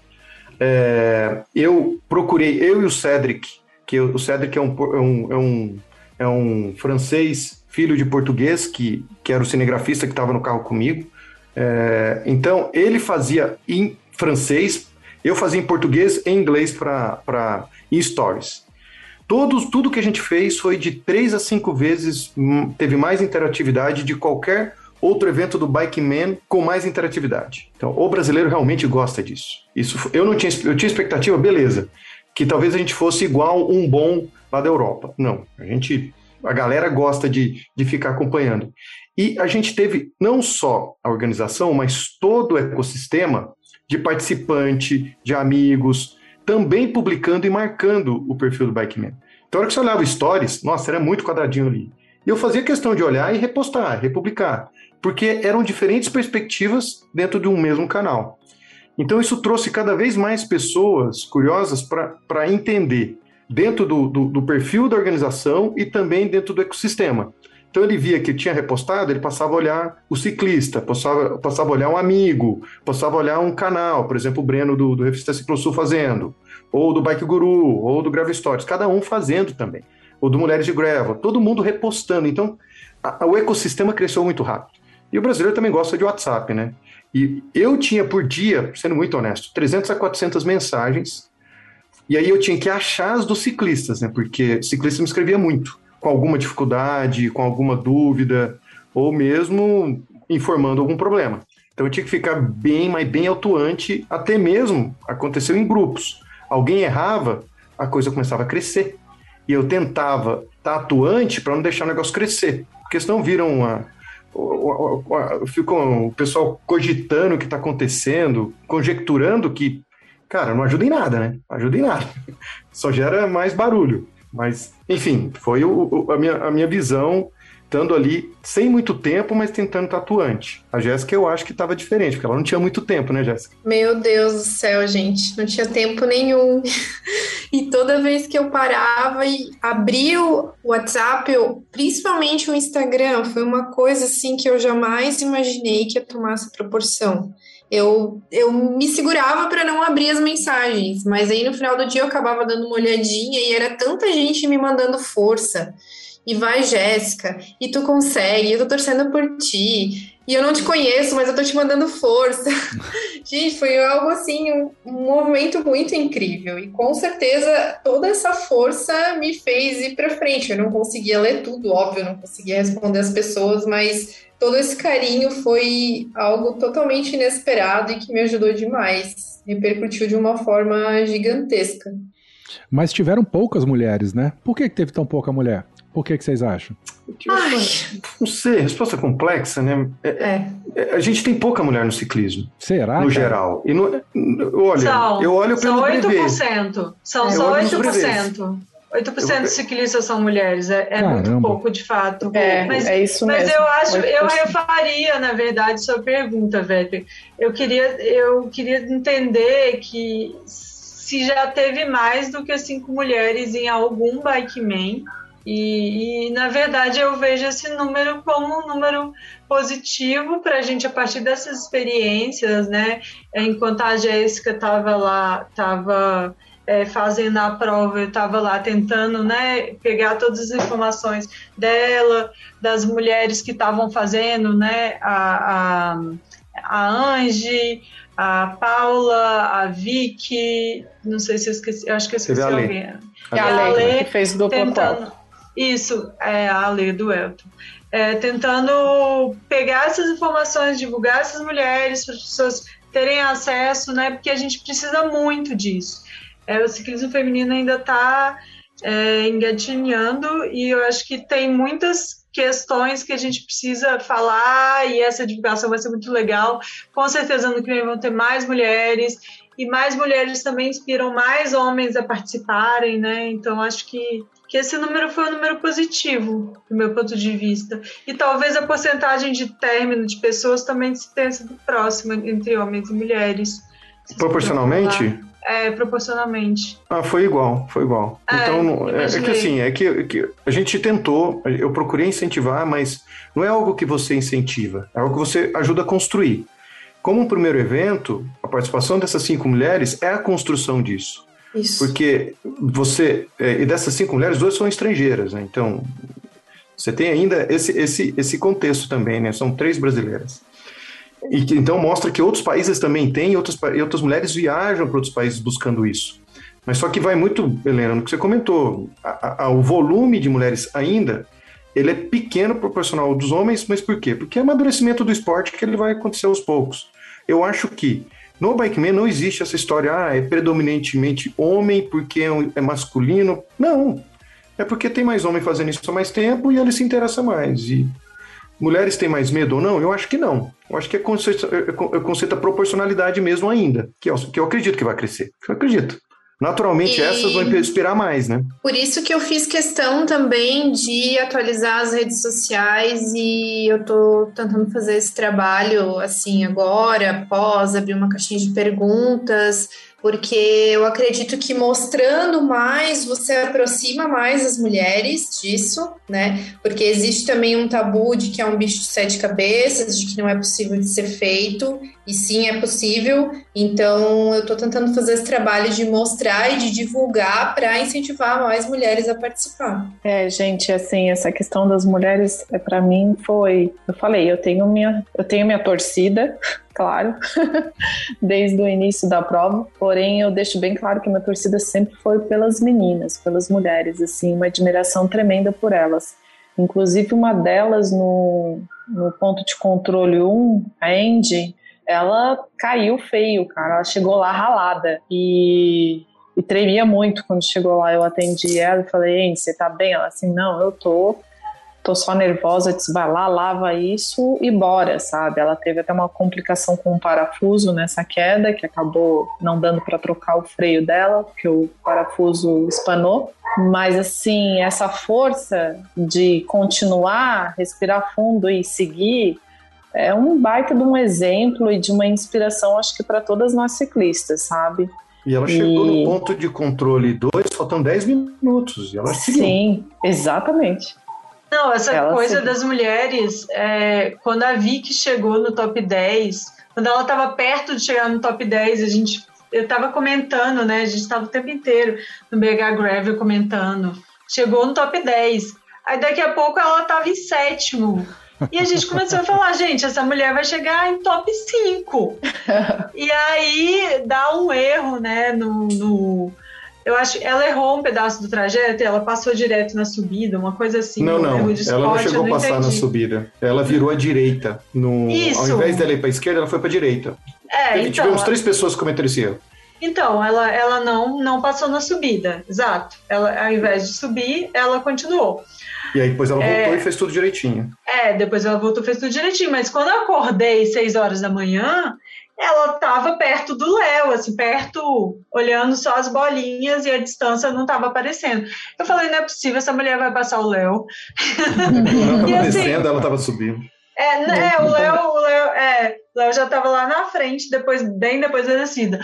É, eu procurei, eu e o Cedric, que o Cedric é um, é um, é um, é um francês, filho de português, que, que era o cinegrafista que estava no carro comigo. É, então, ele fazia em francês, eu fazia em português e inglês para stories. Todos, tudo que a gente fez foi de três a cinco vezes, hum, teve mais interatividade de qualquer outro evento do Bike Man com mais interatividade. Então, o brasileiro realmente gosta disso. Isso, eu não tinha, eu tinha expectativa, beleza, que talvez a gente fosse igual um bom lá da Europa. Não, a gente, a galera gosta de, de ficar acompanhando. E a gente teve não só a organização, mas todo o ecossistema de participante, de amigos, também publicando e marcando o perfil do Bikeman. Então, a hora que você olhava stories, nossa, era muito quadradinho ali. E eu fazia questão de olhar e repostar, republicar, porque eram diferentes perspectivas dentro de um mesmo canal. Então, isso trouxe cada vez mais pessoas curiosas para entender dentro do, do, do perfil da organização e também dentro do ecossistema. Então ele via que tinha repostado, ele passava a olhar o ciclista, passava, passava a olhar um amigo, passava a olhar um canal, por exemplo, o Breno do, do Revista Ciclosul fazendo, ou do Bike Guru, ou do Gravel Stories, cada um fazendo também, ou do Mulheres de Gravel, todo mundo repostando. Então a- o ecossistema cresceu muito rápido. E o brasileiro também gosta de WhatsApp, né? E eu tinha por dia, sendo muito honesto, 300 a 400 mensagens, e aí eu tinha que achar as dos ciclistas, né? Porque ciclista me escrevia muito com alguma dificuldade, com alguma dúvida, ou mesmo informando algum problema. Então eu tinha que ficar bem, mas bem atuante, até mesmo aconteceu em grupos. Alguém errava, a coisa começava a crescer. E eu tentava estar atuante para não deixar o negócio crescer. Porque senão viram uma. Ficam o pessoal cogitando o que está acontecendo, conjecturando que, cara, não ajuda em nada, né? Ajuda em nada. [laughs] Só gera mais barulho. Mas, enfim, foi o- a, minha, a minha visão, estando ali sem muito tempo, mas tentando estar atuante. A Jéssica eu acho que estava diferente, porque ela não tinha muito tempo, né, Jéssica? Meu Deus do céu, gente, não tinha tempo nenhum. [laughs] E toda vez que eu parava e abria o WhatsApp, eu- principalmente o Instagram, foi uma coisa assim que eu jamais imaginei que ia tomar essa proporção. Eu, eu me segurava para não abrir as mensagens, mas aí no final do dia eu acabava dando uma olhadinha e era tanta gente me mandando força. E vai, Jéssica, e tu consegue, eu tô torcendo por ti. E eu não te conheço, mas eu tô te mandando força. [laughs] Gente, foi algo assim, um, um movimento muito incrível. E com certeza toda essa força me fez ir para frente. Eu não conseguia ler tudo, óbvio, não conseguia responder as pessoas, mas todo esse carinho foi algo totalmente inesperado e que me ajudou demais. Repercutiu de uma forma gigantesca. Mas tiveram poucas mulheres, né? Por que, que teve tão pouca mulher? Por que, que vocês acham? Não sei, resposta complexa, né? É, é, a gente tem pouca mulher no ciclismo, Será? no cara? geral. E no, olha, são, eu olho são pelo brevet. 8%. São Eu só olho nos 8%. 8% Eu- dos ciclistas são mulheres, é, é muito pouco de fato. É, mas, é isso mas mesmo. eu acho, eu 8%. refaria, na verdade, sua pergunta, Vetter. Eu queria, eu queria entender que se já teve mais do que cinco mulheres em algum bikeman. E, e, na verdade eu vejo esse número como um número positivo para a gente a partir dessas experiências, né? Enquanto a Jéssica estava lá, estava é, fazendo a prova, eu estava lá tentando, né, pegar todas as informações dela, das mulheres que estavam fazendo, né, a, a, a Angie, a Paula, a Vicky, não sei se eu esqueci, eu acho que eu esqueci a alguém. A A Lei, Lê que fez dupla tentando isso é a lei do Elton. É, tentando pegar essas informações divulgar essas mulheres para as pessoas terem acesso né porque a gente precisa muito disso. É, o ciclismo feminino ainda está é, engatinhando e eu acho que tem muitas questões que a gente precisa falar e essa divulgação vai ser muito legal. Com certeza no que vão ter mais mulheres e mais mulheres também inspiram mais homens a participarem, né? Então acho que, que esse número foi um número positivo, do meu ponto de vista. E talvez a porcentagem de término de pessoas também tenha sido próxima entre homens e mulheres. Proporcionalmente? É, proporcionalmente. Ah, foi igual, foi igual. É, então, é, é que assim, é que, é que a gente tentou, eu procurei incentivar, mas não é algo que você incentiva, é algo que você ajuda a construir. Como um primeiro evento, a participação dessas cinco mulheres é a construção disso. Isso. Porque você, é, e dessas cinco mulheres, duas são estrangeiras, né? Então, você tem ainda esse, esse, esse contexto também, né? São três brasileiras. E que, então mostra que outros países também têm, outras, e outras mulheres viajam para outros países buscando isso. Mas só que vai muito, Helena, no que você comentou, a- a- o volume de mulheres ainda, ele é pequeno proporcional dos homens, mas por quê? Porque é amadurecimento do esporte que ele vai acontecer aos poucos. Eu acho que no Bikeman não existe essa história, ah, é predominantemente homem porque é, é masculino. Não. É porque tem mais homem fazendo isso há mais tempo e ele se interessa mais. E mulheres têm mais medo ou não? Eu acho que não. Eu acho que é conceito, é con- é conceito da proporcionalidade mesmo ainda, que eu, que eu acredito que vai crescer. Eu acredito. Naturalmente, E- essas vão inspirar mais, né? Por isso que eu fiz questão também de atualizar as redes sociais e eu tô tentando fazer esse trabalho assim agora, após abrir uma caixinha de perguntas, porque eu acredito que mostrando mais você aproxima mais as mulheres disso, né? Porque existe também um tabu de que é um bicho de sete cabeças, de que não é possível de ser feito, e sim é possível. Então eu tô tentando fazer esse trabalho de mostrar e de divulgar para incentivar mais mulheres a participar. É, gente, assim, essa questão das mulheres, é, para mim foi, eu falei, eu tenho minha, eu tenho minha torcida, [laughs] claro, [laughs] desde o início da prova, porém eu deixo bem claro que minha torcida sempre foi pelas meninas, pelas mulheres, assim, uma admiração tremenda por elas. Inclusive uma delas no, no ponto de controle 1, a Andy, ela caiu feio, cara, ela chegou lá ralada e e tremia muito quando chegou lá. Eu atendi ela e falei: Hein, você tá bem? Ela assim: Não, eu tô, tô só nervosa. Disse: Vai lá, lava isso e bora, sabe? Ela teve até uma complicação com o parafuso nessa queda, que acabou não dando para trocar o freio dela, porque o parafuso espanou. Mas assim, essa força de continuar, respirar fundo e seguir é um baita de um exemplo e de uma inspiração, acho que para todas nós ciclistas, sabe? E ela chegou E- no ponto de controle 2, faltando 10 minutos. E ela seguiu. Sim, exatamente. Não, essa Ela coisa seguiu. das mulheres, é, quando a Vicky chegou no top 10, quando ela estava perto de chegar no top 10, a gente, eu estava comentando, né? A gente estava o tempo inteiro no BH Gravel comentando. Chegou no top 10. Aí daqui a pouco ela estava em sétimo. E a gente começou a falar, gente, essa mulher vai chegar em top 5. E aí dá um erro, né, no, no- eu acho ela errou um pedaço do trajeto e ela passou direto na subida, uma coisa assim. Não, não. erro de Ela não spot, chegou a passar na entendi. subida. Ela virou à direita. No... Isso. Ao invés dela ir para esquerda, ela foi para direita. É, Teve- então, Tivemos três pessoas cometendo esse erro. Então, ela, ela não, não passou na subida, exato. Ela, ao invés de subir, ela continuou. E aí depois ela voltou É. e fez tudo direitinho. É, depois ela voltou, fez tudo direitinho. Mas quando eu acordei seis horas da manhã, ela estava perto do Léo, assim, perto, olhando só as bolinhas e a distância não estava aparecendo. Eu falei, não é possível, essa mulher vai passar o Léo. Ela [laughs] E tava assim- descendo, ela tava subindo. É, né, é, o Léo, o Léo, é, o Léo já estava lá na frente, depois, bem depois da descida.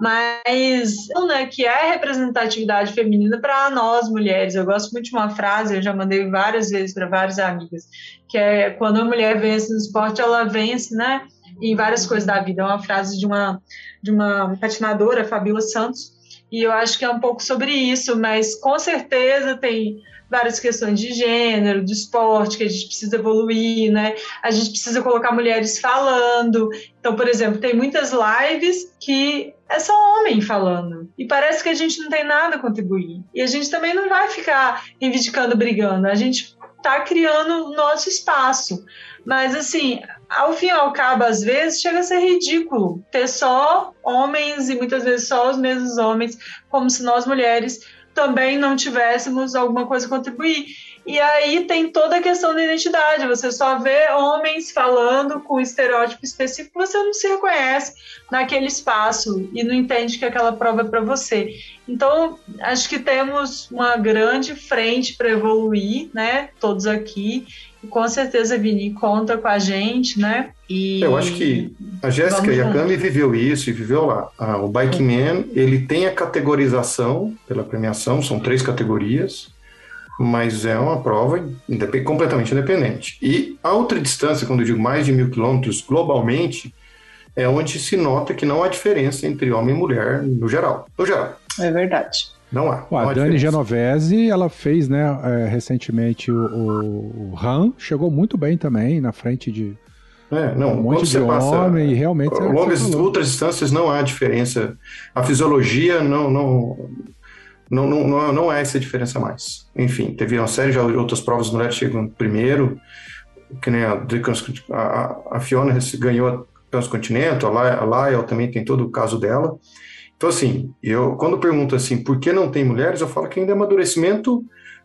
Mas, né, que é representatividade feminina para nós mulheres. Eu gosto muito de uma frase, eu já mandei várias vezes para várias amigas, que é quando a mulher vence no esporte, ela vence, né, em várias coisas da vida. É uma frase de uma de uma patinadora, Fabíola Santos, e eu acho que é um pouco sobre isso, mas com certeza tem várias questões de gênero, de esporte, que a gente precisa evoluir, né? A gente precisa colocar mulheres falando. Então, por exemplo, tem muitas lives que é só homem falando. E parece que a gente não tem nada a contribuir. E a gente também não vai ficar reivindicando, brigando. A gente está criando o nosso espaço. Mas, assim, ao fim e ao cabo, às vezes, chega a ser ridículo ter só homens e muitas vezes só os mesmos homens, como se nós mulheres também não tivéssemos alguma coisa a contribuir. E aí tem toda a questão da identidade. Você só vê homens falando com um estereótipo específico, você não se reconhece naquele espaço e não entende que aquela prova é para você. Então, acho que temos uma grande frente para evoluir, né? Todos aqui. E com certeza, Vini, conta com a gente, né? E Eu acho que a Jéssica e a. Cami viveu isso e viveu lá. Ah, o Bike Man, ele tem a categorização pela premiação, são três categorias, mas é uma prova completamente independente. E a outra distância, quando eu digo mais de mil quilômetros globalmente, é onde se nota que não há diferença entre homem e mulher no geral. No geral, É verdade. não há. Não a há Dani diferença. Genovese, ela fez, né, é, recentemente o, o, o RAM, chegou muito bem também, na frente de É, não, um quando monte de você passa homem, e realmente... é longas outras distâncias não há diferença. A fisiologia não não não, não, não, há essa diferença mais. Enfim, teve uma série de outras provas, as mulheres chegam primeiro, que nem a, a, a- Fiona ganhou a Transcontinental, a Lyle também tem todo o caso dela. Então, assim, eu quando pergunto assim, por que não tem mulheres, eu falo que ainda é amadurecimento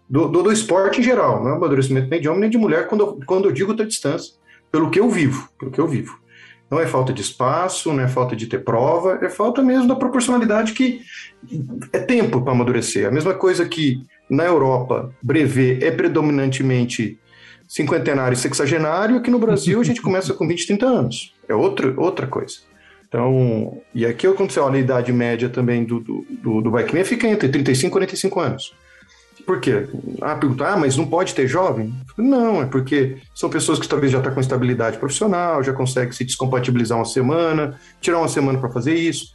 do, do, do esporte em geral, não é amadurecimento nem de homem nem de mulher, quando, eu- quando eu digo outra distância, pelo que eu vivo, pelo que eu vivo. Não é falta de espaço, não é falta de ter prova, é falta mesmo da proporcionalidade que é tempo para amadurecer. A mesma coisa que na Europa, brevet é predominantemente cinquentenário e sexagenário, aqui no Brasil a gente começa com 20, 30 anos. É outra, outra coisa. Então, e aqui você olha a idade média também do, do, do, do bikeman, fica entre 35 e 45 anos. Por quê? Ah, pergunta, ah, mas não pode ter jovem? Não, é porque são pessoas que talvez já estão com estabilidade profissional, já conseguem se descompatibilizar uma semana, tirar uma semana para fazer isso.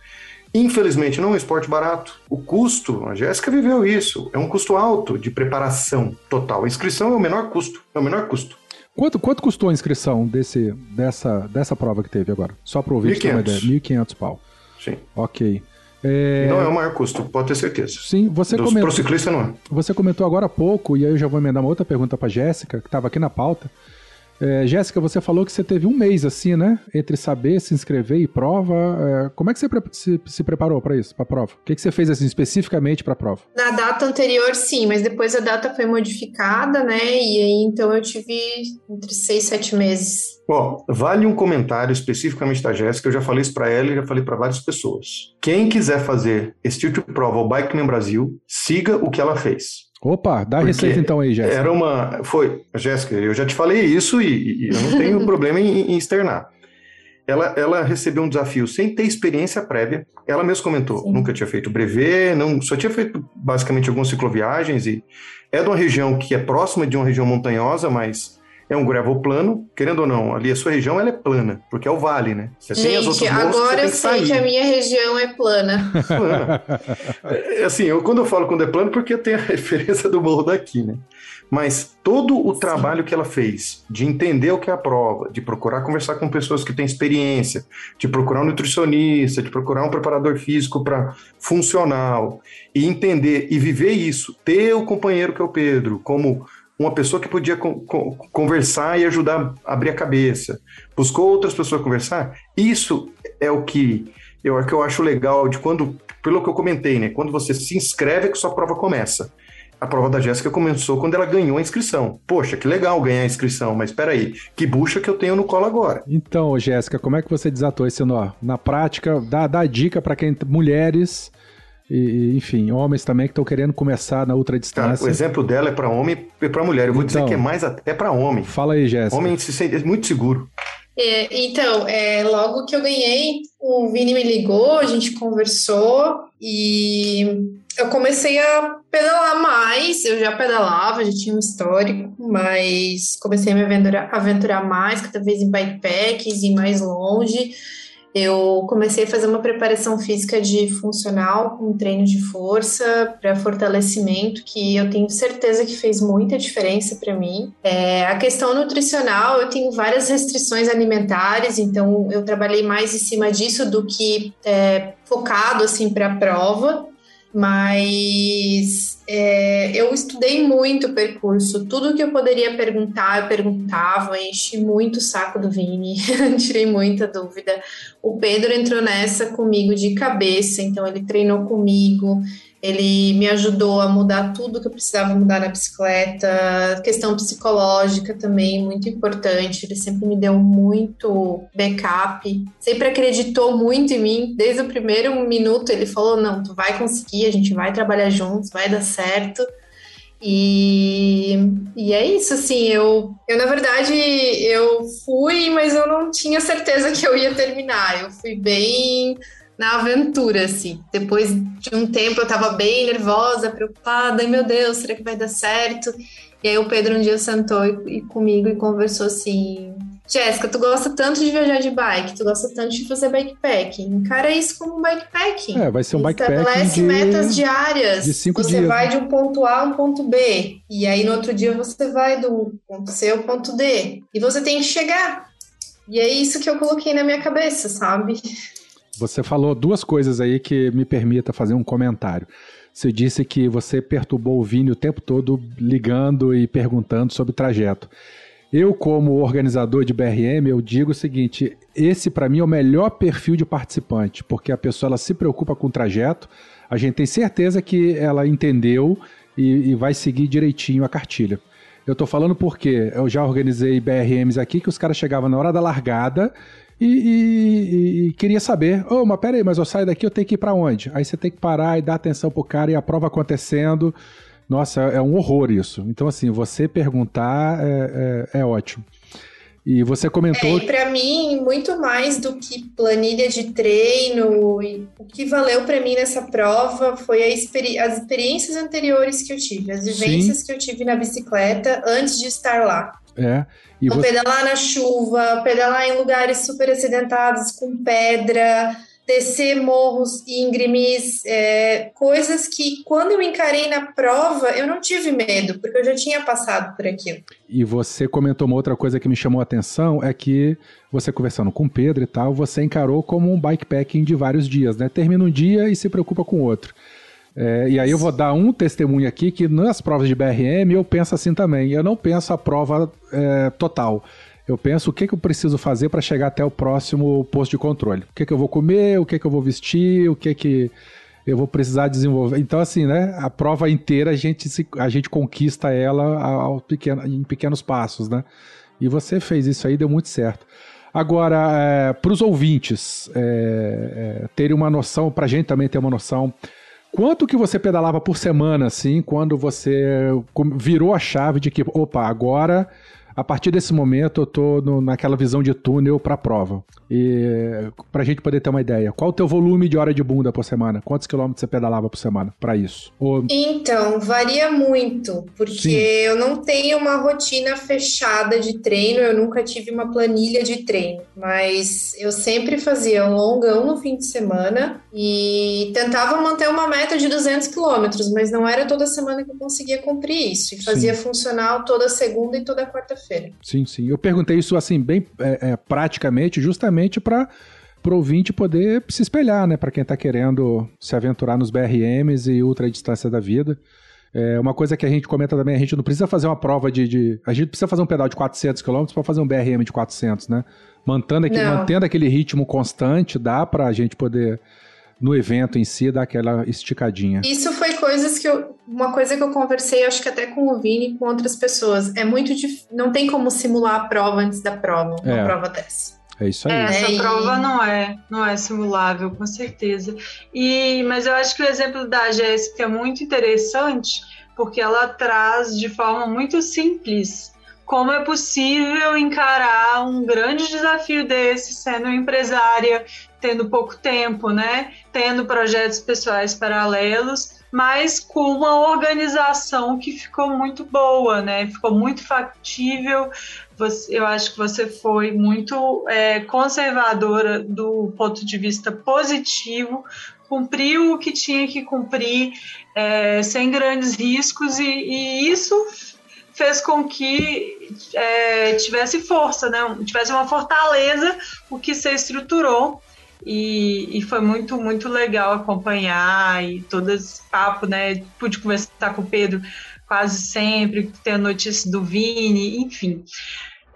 Infelizmente, não é um esporte barato. O custo, a Jéssica viveu isso, é um custo alto de preparação total. A inscrição é o menor custo, é o menor custo. Quanto, quanto custou a inscrição desse, dessa, dessa prova que teve agora? Só para ouvir ter uma 1.500. ideia. 1.500 pau. Sim. Ok. É, Não é o maior custo, pode ter certeza. Sim, você Dos comentou, pro ciclista não é. você comentou agora há pouco, e aí eu já vou emendar uma outra pergunta para Jéssica, que estava aqui na pauta. É, Jéssica, você falou que você teve um mês assim, né? Entre saber, se inscrever e prova. É, como é que você pre- se, se preparou para isso, para a prova? O que, que você fez assim especificamente para a prova? Na data anterior, sim, mas depois a data foi modificada, né? E aí então eu tive entre seis e sete meses. Bom, vale um comentário especificamente da Jéssica, eu já falei isso para ela e já falei para várias pessoas. Quem quiser fazer esse tipo de prova ao Bikeman Brasil, siga o que ela fez. Opa, dá a receita então aí, Jéssica. Era uma. Foi, Jéssica, eu já te falei isso e, e eu não tenho [laughs] problema em, em externar. Ela, ela recebeu um desafio sem ter experiência prévia. Ela mesma comentou, Sim. nunca tinha feito brevet, não, só tinha feito basicamente algumas cicloviagens e é de uma região que é próxima de uma região montanhosa, mas é um gravel plano, querendo ou não, ali a sua região ela é plana, porque é o vale, né? Você tem as Gente, outras agora tem eu que sei sair. que a minha região é plana. plana. [laughs] É, assim, eu, quando eu falo quando é plano, porque eu tenho a [laughs] referência do morro daqui, né? Mas todo o trabalho que ela fez de entender o que é a prova, de procurar conversar com pessoas que têm experiência, de procurar um nutricionista, de procurar um preparador físico para funcional, e entender e viver isso, ter o companheiro que é o Pedro, como uma pessoa que podia con- con- conversar e ajudar a abrir a cabeça, buscou outras pessoas conversar, isso é o que eu, é que eu acho legal de quando, pelo que eu comentei, né? Quando você se inscreve, é que sua prova começa. A prova da Jéssica começou quando ela ganhou a inscrição. Poxa, que legal ganhar a inscrição, mas espera aí, que bucha que eu tenho no colo agora. Então, Jéssica, como é que você desatou esse nó? Na prática, dá, dá dica para quem mulheres e, enfim, homens também que estão querendo começar na ultra distância. Cara, o exemplo dela é para homem e para mulher. Eu vou Então. dizer que é mais até para homem. Fala aí, Jéssica. Homem se sente muito seguro. É, então, é, logo que eu ganhei, o Vini me ligou, a gente conversou e eu comecei a pedalar mais. Eu já pedalava, já tinha um histórico, mas comecei a me aventurar, aventurar mais, cada vez em bikepacks, ir mais longe. Eu comecei a fazer uma preparação física de funcional, um treino de força para fortalecimento, que eu tenho certeza que fez muita diferença para mim. É, a questão nutricional, eu tenho várias restrições alimentares, então eu trabalhei mais em cima disso do que é, focado assim para a prova. Mas é, eu estudei muito o percurso, tudo que eu poderia perguntar, eu perguntava, enchi muito o saco do Vini, [laughs] tirei muita dúvida. O Pedro entrou nessa comigo de cabeça, então ele treinou comigo, ele me ajudou a mudar tudo que eu precisava mudar na bicicleta, questão psicológica também, muito importante. Ele sempre me deu muito backup, sempre acreditou muito em mim. Desde o primeiro minuto ele falou: Não, tu vai conseguir, a gente vai trabalhar juntos, vai dar certo. E, e é isso, assim, eu, eu na verdade eu fui, mas eu não tinha certeza que eu ia terminar. Eu fui bem na aventura, assim. Depois de um tempo eu tava bem nervosa, preocupada, ai meu Deus, será que vai dar certo? E aí o Pedro um dia sentou e, e comigo e conversou assim: Jéssica, tu gosta tanto de viajar de bike, tu gosta tanto de fazer bikepacking. Encara isso como bikepacking. É, vai ser um bikepacking Estabelece de- metas diárias. de cinco você dias, vai de um ponto A a um ponto B. E aí no outro dia você vai do ponto C ao ponto D. E você tem que chegar. E é isso que eu coloquei na minha cabeça, sabe? Você falou duas coisas aí que me permita fazer um comentário. Você disse que você perturbou o Vini o tempo todo ligando e perguntando sobre trajeto. Eu, como organizador de BRM, eu digo o seguinte: esse para mim é o melhor perfil de participante, porque a pessoa ela se preocupa com o trajeto, a gente tem certeza que ela entendeu e, e vai seguir direitinho a cartilha. Eu tô falando porque eu já organizei BRMs aqui que os caras chegavam na hora da largada e, e- e queria saber, ô, mas peraí, mas eu saio daqui, eu tenho que ir pra onde? Aí você tem que parar e dar atenção pro cara e a prova acontecendo. Nossa, é um horror isso. Então, assim, você perguntar é, é- é ótimo. E você comentou. É, para mim, muito mais do que planilha de treino, e o que valeu para mim nessa prova foi experi- as experiências anteriores que eu tive, as vivências que eu tive na bicicleta antes de estar lá. É, e Então, você, pedalar na chuva, pedalar em lugares super acidentados com pedra, descer morros íngremes, é, coisas que quando eu encarei na prova eu não tive medo, porque eu já tinha passado por aquilo. e você comentou uma outra coisa que me chamou a atenção: é que você conversando com o Pedro e tal, você encarou como um bikepacking de vários dias, né? Termina um dia e se preocupa com o outro. É, e aí eu vou dar um testemunho aqui que nas provas de BRM eu penso assim também. Eu não penso a prova é, total. Eu penso o que, que eu preciso fazer para chegar até o próximo posto de controle. O que, que eu vou comer, o que, que eu vou vestir, o que, que eu vou precisar desenvolver. Então, assim, né? A prova inteira a gente, se- a gente conquista ela ao pequeno, em pequenos passos, né? E você fez isso aí, deu muito certo. Agora, para os ouvintes é, é, terem uma noção, para a gente também ter uma noção, quanto que você pedalava por semana, assim, quando você virou a chave de que, opa, agora, a partir desse momento, eu tô no- naquela visão de túnel para a prova. E para a gente poder ter uma ideia, qual o teu volume de hora de bunda por semana? Quantos quilômetros você pedalava por semana para isso? Ou, Então, varia muito, porque Sim. eu não tenho uma rotina fechada de treino, eu nunca tive uma planilha de treino, mas eu sempre fazia um longão no fim de semana e tentava manter uma meta de 200 quilômetros, mas não era toda semana que eu conseguia cumprir isso, e fazia funcional toda segunda e toda quarta-feira. Sim, sim. Eu perguntei isso assim, bem é, é, praticamente, justamente para o ouvinte poder se espelhar, né? Para quem está querendo se aventurar nos BRMs e ultra distância da vida. É uma coisa que a gente comenta também, a gente não precisa fazer uma prova de... de- a gente precisa fazer um pedal de 400 km para fazer um BRM de 400, né? Mantendo, aquele, mantendo aquele ritmo constante, dá pra gente poder, no evento em si, dar aquela esticadinha. Isso foi coisas que eu. Uma coisa que eu conversei, acho que até com o Vini e com outras pessoas. É muito difícil. Não tem como simular a prova antes da prova, uma É. prova dessa. É isso aí. É, essa e- prova não é, não é simulável, com certeza. E, mas eu acho que o exemplo da Jéssica é muito interessante, porque ela traz de forma muito simples como é possível encarar um grande desafio desse sendo empresária, tendo pouco tempo, né? Tendo projetos pessoais paralelos, mas com uma organização que ficou muito boa, né? Ficou muito factível. Você- eu acho que você foi muito é, conservadora do ponto de vista positivo, cumpriu o que tinha que cumprir é, sem grandes riscos e, e isso fez com que é, tivesse força, né? tivesse uma fortaleza o que você estruturou e, e foi muito muito legal acompanhar e todo esse papo, né? Pude conversar com o Pedro quase sempre, ter a notícia do Vini, enfim.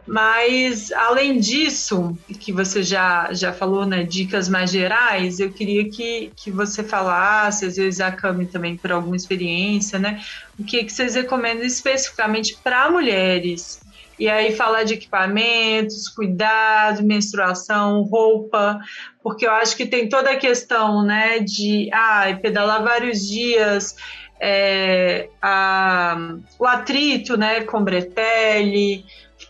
Mas, além disso, que você já, já falou, né, dicas mais gerais, eu queria que, que você falasse, às vezes a Cami também por alguma experiência, né, o que, que vocês recomendam especificamente para mulheres. E aí falar de equipamentos, cuidado, menstruação, roupa, porque eu acho que tem toda a questão, né, de ah, pedalar vários dias, é, a- o atrito, né, com bretelle,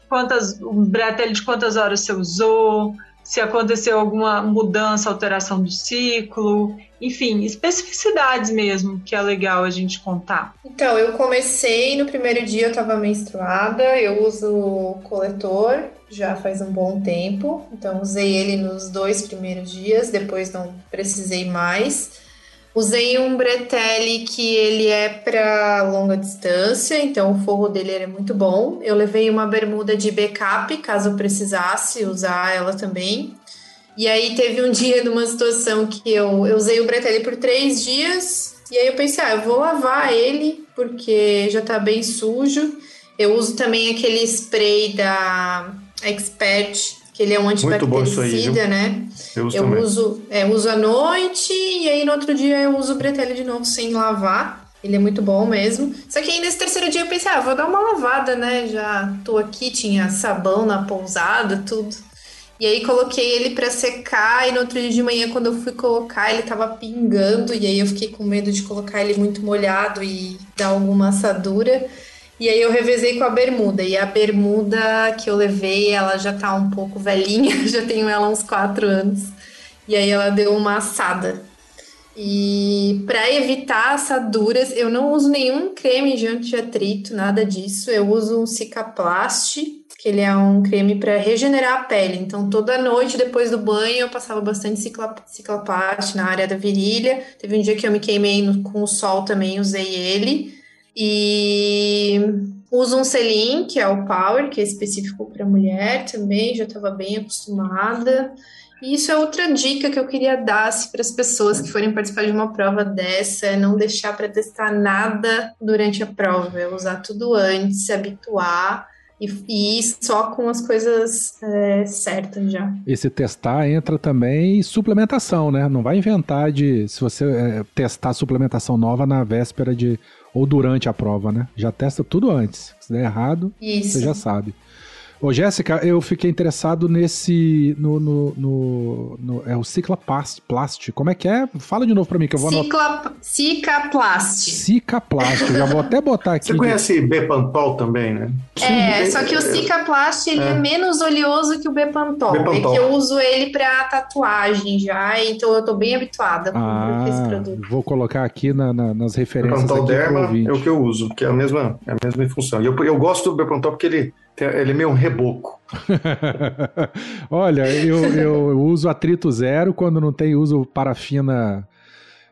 quantas, um bretelle de quantas horas você usou, se aconteceu alguma mudança, alteração do ciclo, enfim, especificidades mesmo, que é legal a gente contar. Então, eu comecei no primeiro dia, eu tava menstruada, eu uso coletor já faz um bom tempo, então usei ele nos dois primeiros dias, depois não precisei mais. Usei um bretelle que ele é para longa distância, então o forro dele era muito bom. Eu levei uma bermuda de backup, caso precisasse usar ela também. E aí teve um dia numa situação que eu, eu usei o bretelle por três dias, e aí eu pensei, ah, eu vou lavar ele, porque já tá bem sujo. Eu uso também aquele spray da Expert, que ele é um aí, antibactericida, viu? né? Eu uso Eu uso, é, uso à noite e aí no outro dia eu uso o bretelle de novo sem lavar. Ele é muito bom mesmo. Só que aí nesse terceiro dia eu pensei, ah, vou dar uma lavada, né? Já tô aqui, tinha sabão na pousada, tudo. E aí coloquei ele pra secar e no outro dia de manhã quando eu fui colocar ele tava pingando e aí eu fiquei com medo de colocar ele muito molhado e dar alguma assadura. E aí eu revezei com a bermuda. E a bermuda que eu levei, ela já tá um pouco velhinha, [laughs] já tenho ela uns quatro anos. E aí ela deu uma assada. E para evitar assaduras, eu não uso nenhum creme de anti-atrito, nada disso. Eu uso um Cicaplast, que ele é um creme para regenerar a pele. Então, toda noite depois do banho, eu passava bastante cicla- Cicaplast na área da virilha. Teve um dia que eu me queimei no- com o sol também, usei ele. E uso um selim, que é o Power, que é específico para mulher também, já estava bem acostumada. E isso é outra dica que eu queria dar para as pessoas que forem participar de uma prova dessa, é não deixar para testar nada durante a prova, é usar tudo antes, se habituar e, e ir só com as coisas é, certas já. Esse testar entra também suplementação, né? Não vai inventar de se você é, testar suplementação nova na véspera de ou durante a prova, né? Já testa tudo antes. Se der errado, Isso. você já sabe. Ô, Jéssica, eu fiquei interessado nesse. No, no, no- no- é o Ciclaplast. Plast. Como é que é? Fala de novo pra mim que eu vou anotar. Cicla, Cicaplast. Cicaplast. Eu já vou até botar aqui. Você conhece Bepantol também, né? É, Sim, só que o Cicaplast ele é. é. menos oleoso que o Bepantol. Bepantol. É que eu uso ele pra tatuagem já, então eu tô bem habituada com Ah, esse produto. vou colocar aqui na- na- nas referências Bepantol Derma é o que eu uso, que é a mesma, é a mesma função. E eu, eu gosto do Bepantol porque ele, ele é meio um reboco. [laughs] Olha, eu, eu uso atrito zero, quando não tem, uso parafina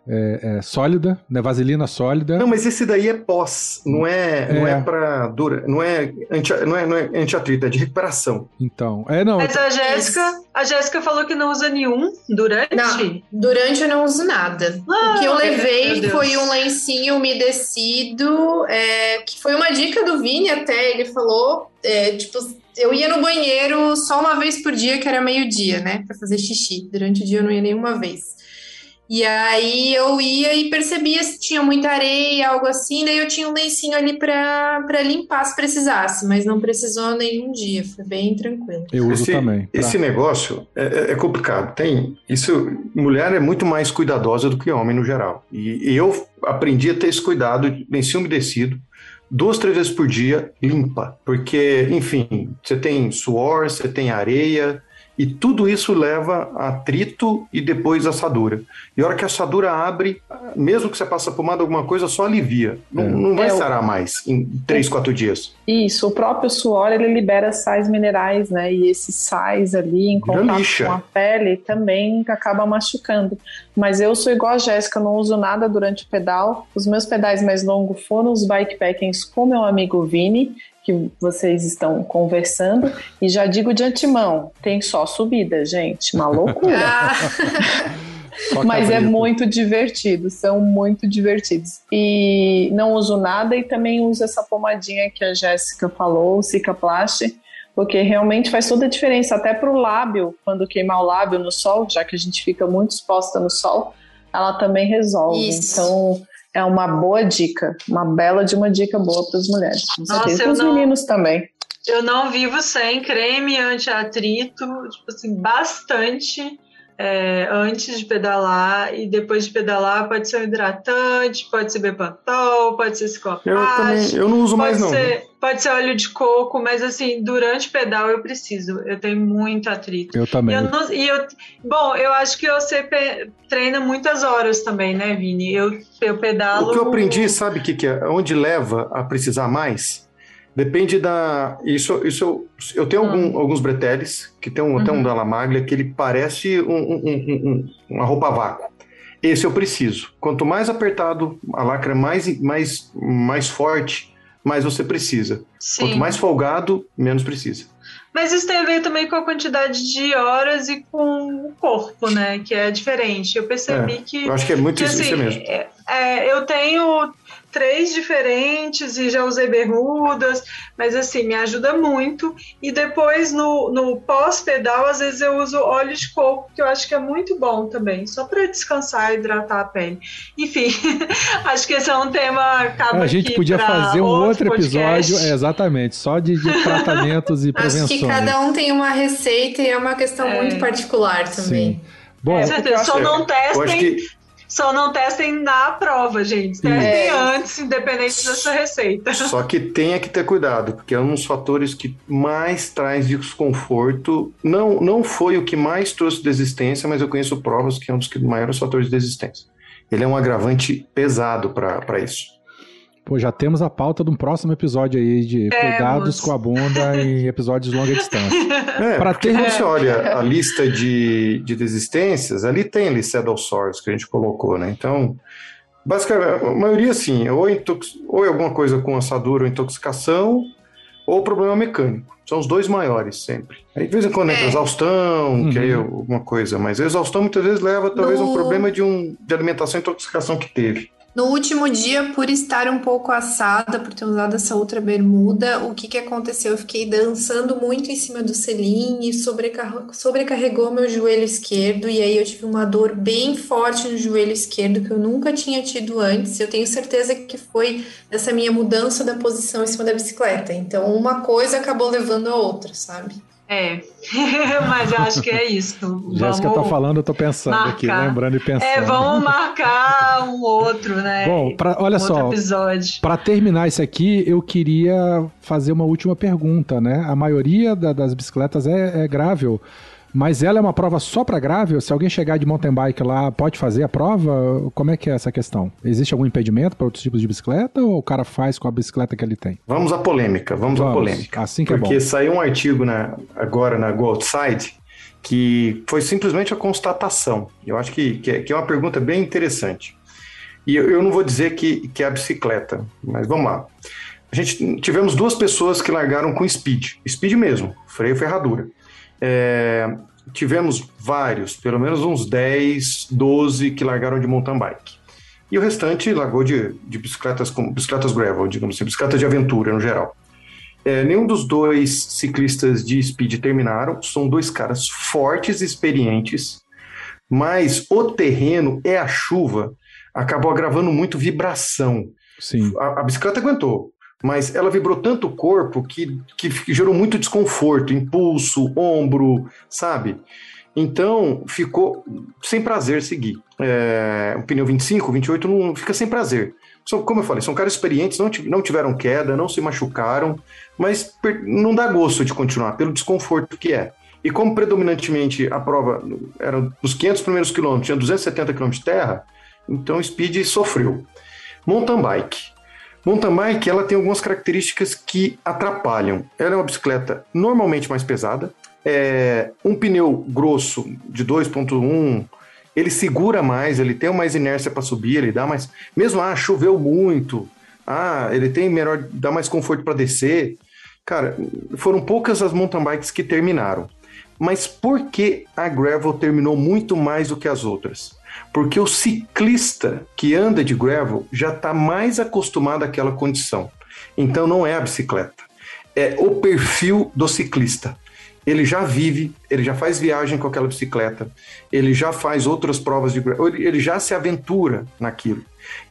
é, é sólida, né? Vaselina sólida. Não, mas esse daí é pós, não é, não é É. para dura, não é anti, não é, não é anti-atrito, é de recuperação. Então, é não. Mas a Jéssica, a Jéssica falou que não usa nenhum durante. Não, durante eu não uso nada. Ah, o que eu meu levei foi um lencinho umedecido, é, que foi uma dica do Vini até, ele falou, é, tipo, eu ia no banheiro só uma vez por dia, que era meio-dia, né, pra fazer xixi. Durante o dia eu não ia nenhuma vez. E aí eu ia e percebia se tinha muita areia, algo assim, daí eu tinha um lencinho ali pra, pra limpar se precisasse, mas não precisou nenhum dia, foi bem tranquilo. Eu uso esse, também. pra- Esse negócio é, é- é complicado. Tem isso. Mulher é muito mais cuidadosa do que homem no geral. E, e eu aprendi a ter esse cuidado, lencinho umedecido, duas, três vezes por dia, limpa. Porque, enfim, você tem suor, você tem areia. E tudo isso leva a atrito e depois assadura. E a hora que a assadura abre, mesmo que você passe a pomada alguma coisa, só alivia. Não, É. não vai É, sarar mais em três, quatro dias. Isso, o próprio suor ele libera sais minerais, né? E esses sais ali em contato com a pele também acaba machucando. Mas eu sou igual a Jéssica, não uso nada durante o pedal. Os meus pedais mais longos foram os bikepackings com meu amigo Vini, que vocês estão conversando. E já digo de antemão, tem só subida, gente, uma loucura. [laughs] Ah, Mas é muito divertido, são muito divertidos. E não uso nada e também uso essa pomadinha que a Jéssica falou, o Cicaplast, porque realmente faz toda a diferença, até para o lábio, quando queimar o lábio no sol, já que a gente fica muito exposta no sol, ela também resolve. Isso. Então é uma boa dica, uma bela de uma dica boa para as mulheres. Nossa, Para os não- meninos também. Eu não vivo sem creme anti-atrito, tipo assim, bastante é, antes de pedalar e depois de pedalar pode ser um hidratante, pode ser Bepantol, pode ser Eu Cicloplast, também, eu não uso mais pode não. ser, pode ser óleo de coco, mas assim, durante o pedal eu preciso, eu tenho muito atrito. Eu E também. eu não- e eu, bom, eu acho que você treina muitas horas também, né, Vini? Eu, eu pedalo. O que eu aprendi, sabe o que, que é? Onde leva a precisar mais? Depende da. Isso, isso eu, eu tenho algum- alguns breteles, que tem um, até um Uhum. da La Maglia, que ele parece um- um- um- um- uma roupa vácuo. Esse eu preciso. Quanto mais apertado a lacra, mais, mais, mais forte, mais você precisa. Sim. Quanto mais folgado, menos precisa. Mas isso tem a ver também com a quantidade de horas e com o corpo, né? Que é diferente. Eu percebi que. Eu acho que é muito que, isso, isso assim, mesmo. é- é, eu tenho três diferentes e já usei bermudas, mas assim, me ajuda muito. E depois no, no pós-pedal, às vezes eu uso óleo de coco, que eu acho que é muito bom também, só para descansar e hidratar a pele. Enfim, [laughs] acho que esse é um tema. Acaba a gente aqui podia fazer um outro podcast. episódio, é, exatamente, só de, de tratamentos e [laughs] acho prevenções. que cada um tem uma receita e é uma questão É. muito particular também. Sim. Bom, Com certeza, só não acho testem Só não testem na prova, gente. Testem É. antes, independente dessa receita. Só que tenha que ter cuidado, porque é um dos fatores que mais traz desconforto. Não, não foi o que mais trouxe desistência, mas eu conheço provas que é um dos maiores fatores de desistência. Ele é um agravante pesado para isso. Pô, já temos a pauta de um próximo episódio aí de Temos. cuidados com a bunda [laughs] em episódios de longa distância. É, porque ter- quando você olha a lista de, de desistências, ali tem ali saddle sores que a gente colocou, né? Então, basicamente, a maioria sim, ou, intox- ou é alguma coisa com assadura ou intoxicação, ou problema mecânico. São os dois maiores sempre. Aí de vez em quando entra É. exaustão, que é Uhum. alguma coisa, mas a exaustão muitas vezes leva talvez a um No- problema de, um, de alimentação e intoxicação que teve. No último dia, por estar um pouco assada, por ter usado essa outra bermuda, o que que aconteceu? Eu fiquei dançando muito em cima do selim e sobrecarregou, sobrecarregou meu joelho esquerdo, e aí eu tive uma dor bem forte no joelho esquerdo que eu nunca tinha tido antes. Eu tenho certeza que foi essa minha mudança da posição em cima da bicicleta. Então, uma coisa acabou levando a outra, sabe? É, [laughs] mas eu acho que é isso. Jéssica tá Vamos- falando, eu tô pensando aqui, marcar. lembrando e pensando. É, vamos marcar um outro, né? Bom, pra- olha um só. Para terminar isso aqui, eu queria fazer uma última pergunta, né? A maioria da- das bicicletas é, é gravel, mas ela é uma prova só para gravel? Se alguém chegar de mountain bike lá, pode fazer a prova? Como é que é essa questão? Existe algum impedimento para outros tipos de bicicleta ou o cara faz com a bicicleta que ele tem? Vamos à polêmica, vamos, à Vamos, polêmica. assim que é Porque bom. saiu um artigo na- agora na Go Outside que foi simplesmente a constatação. Eu acho que, que, é, que é uma pergunta bem interessante. E eu, eu não vou dizer que, que é a bicicleta, mas vamos lá. A gente tivemos duas pessoas que largaram com speed, speed mesmo, freio e ferradura. É, tivemos vários, pelo menos uns 10, 12 que largaram de mountain bike. E o restante largou de, de bicicletas como bicicletas gravel, digamos assim, bicicleta de aventura no geral. É, nenhum dos dois ciclistas de speed terminaram, são dois caras fortes e experientes, mas o terreno é a chuva, acabou agravando muito vibração. Sim. A, a bicicleta aguentou, mas ela vibrou tanto o corpo que, que gerou muito desconforto, impulso, ombro, sabe? Então ficou sem prazer seguir. É, um pneu 25, 28 não fica sem prazer. São, como eu falei, são caras experientes, não, não tiveram queda, não se machucaram, mas não dá gosto de continuar, pelo desconforto que é. E como predominantemente a prova era dos 500 primeiros quilômetros, tinha 270 quilômetros de terra, então o Speed sofreu. Mountain bike. Mountain bike ela tem algumas características que atrapalham. Ela é uma bicicleta normalmente mais pesada, é, um pneu grosso de 2.1 ele segura mais, ele tem mais inércia para subir, ele dá mais. Mesmo, ah, choveu muito, ah, ele tem melhor, dá mais conforto para descer. Cara, foram poucas as mountain bikes que terminaram. Mas por que a gravel terminou muito mais do que as outras? Porque o ciclista que anda de gravel já está mais acostumado àquela condição. Então não é a bicicleta, é o perfil do ciclista ele já vive, ele já faz viagem com aquela bicicleta, ele já faz outras provas de ele já se aventura naquilo.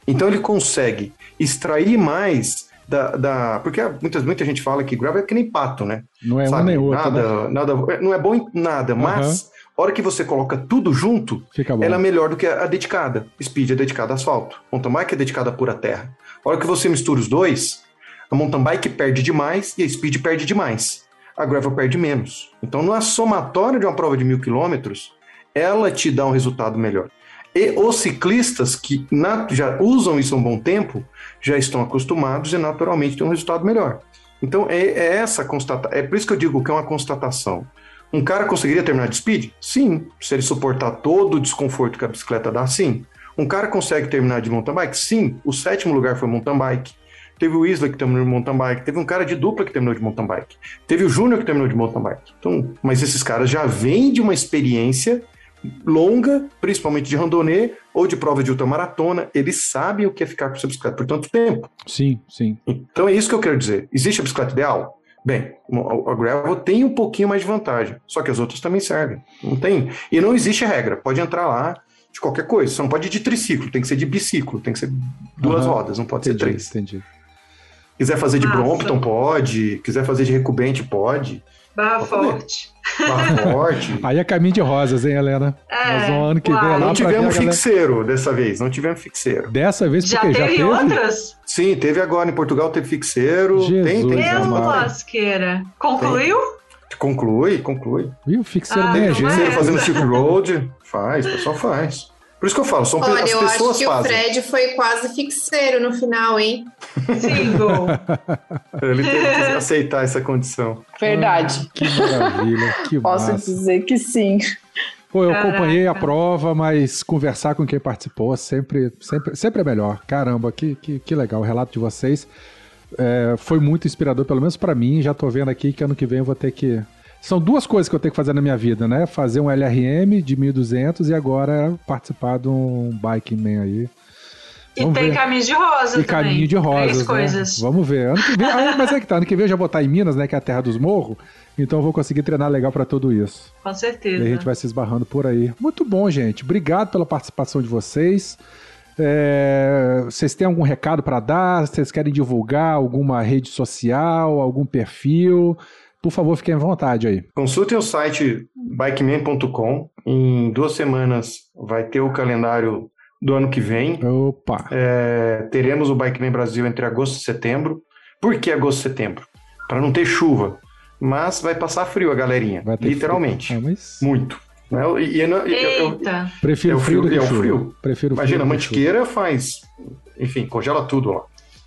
Então ele consegue extrair mais da, da porque muitas muita gente fala que gravel é que nem pato, né? Não é Sabe? um nem outro. Nada, né? nada, não é bom em nada, uhum. mas a hora que você coloca tudo junto, ela é melhor do que a dedicada. Speed é dedicada a asfalto, mountain bike é dedicada a pura terra. A hora que você mistura os dois, a mountain bike perde demais e a speed perde demais a gravel perde menos. Então, na somatória de uma prova de mil quilômetros, ela te dá um resultado melhor. E os ciclistas que já usam isso há um bom tempo já estão acostumados e naturalmente têm um resultado melhor. Então é, é essa constata é por isso que eu digo que é uma constatação. Um cara conseguiria terminar de speed? Sim, se ele suportar todo o desconforto que a bicicleta dá, sim. Um cara consegue terminar de mountain bike? Sim. O sétimo lugar foi mountain bike. Teve o Isla que terminou de mountain bike, teve um cara de dupla que terminou de mountain bike, teve o Júnior que terminou de mountain bike. Então, mas esses caras já vêm de uma experiência longa, principalmente de randonnée ou de prova de ultramaratona, eles sabem o que é ficar com sua bicicleta por tanto tempo. Sim, sim. Então é isso que eu quero dizer. Existe a bicicleta ideal? Bem, a gravel tem um pouquinho mais de vantagem, só que as outras também servem. Não tem. E não existe regra. Pode entrar lá de qualquer coisa. Você não pode ir de triciclo, tem que ser de biciclo, tem que ser duas uhum. rodas, não pode entendi, ser três. Entendi. Quiser fazer de. Brompton, pode. Quiser fazer de Recubente, pode. Barra Forte. Barra [laughs] Forte. Aí é caminho de rosas, hein, Helena? É, Nós vamos ano que vem lá Não tivemos fixeiro dessa vez, não tivemos fixeiro. Dessa vez, já teve, já teve outras? Sim, teve agora em Portugal, teve fixeiro. Jesus, tem, tem. Meu lasqueira. Concluiu? Tem. Conclui, conclui. E o fixeiro ah, nem a gente. Fixeiro fazendo Silk Road, faz, o pessoal faz. Por isso que eu falo, são Olha, as eu pessoas acho que fazem. o Fred foi quase fixeiro no final, hein? Single. [laughs] Ele teve que aceitar essa condição. Verdade. Ah, que maravilha, que [laughs] Posso massa. dizer que sim. Pô, eu acompanhei a prova, mas conversar com quem participou sempre, sempre, sempre é melhor. Caramba, que, que, que legal o relato de vocês. É, foi muito inspirador, pelo menos para mim. Já tô vendo aqui que ano que vem eu vou ter que são duas coisas que eu tenho que fazer na minha vida, né? Fazer um LRM de 1200 e agora participar de um Biking Man aí. Vamos e tem ver. caminho de rosa E também. caminho de rosas, Três né? coisas. Vamos ver. Ano que vem, [laughs] ah, mas é que tá, ano que vem eu já vou estar em Minas, né? Que é a terra dos morros. Então eu vou conseguir treinar legal para tudo isso. Com certeza. E a gente vai se esbarrando por aí. Muito bom, gente. Obrigado pela participação de vocês. É, vocês têm algum recado para dar? Vocês querem divulgar alguma rede social, algum perfil? Por favor, fiquem à vontade aí. Consultem o site bikeman.com. Em duas semanas vai ter o calendário do ano que vem. Opa! É, teremos o Bikeman Brasil entre agosto e setembro. Por que agosto e setembro? Para não ter chuva. Mas vai passar frio a galerinha, literalmente. Ah, mas... Muito. Né? E, e, eu, eu, Prefiro é frio, frio, do que é frio. frio. Prefiro Imagina, frio a mantiqueira faz, enfim, congela tudo lá.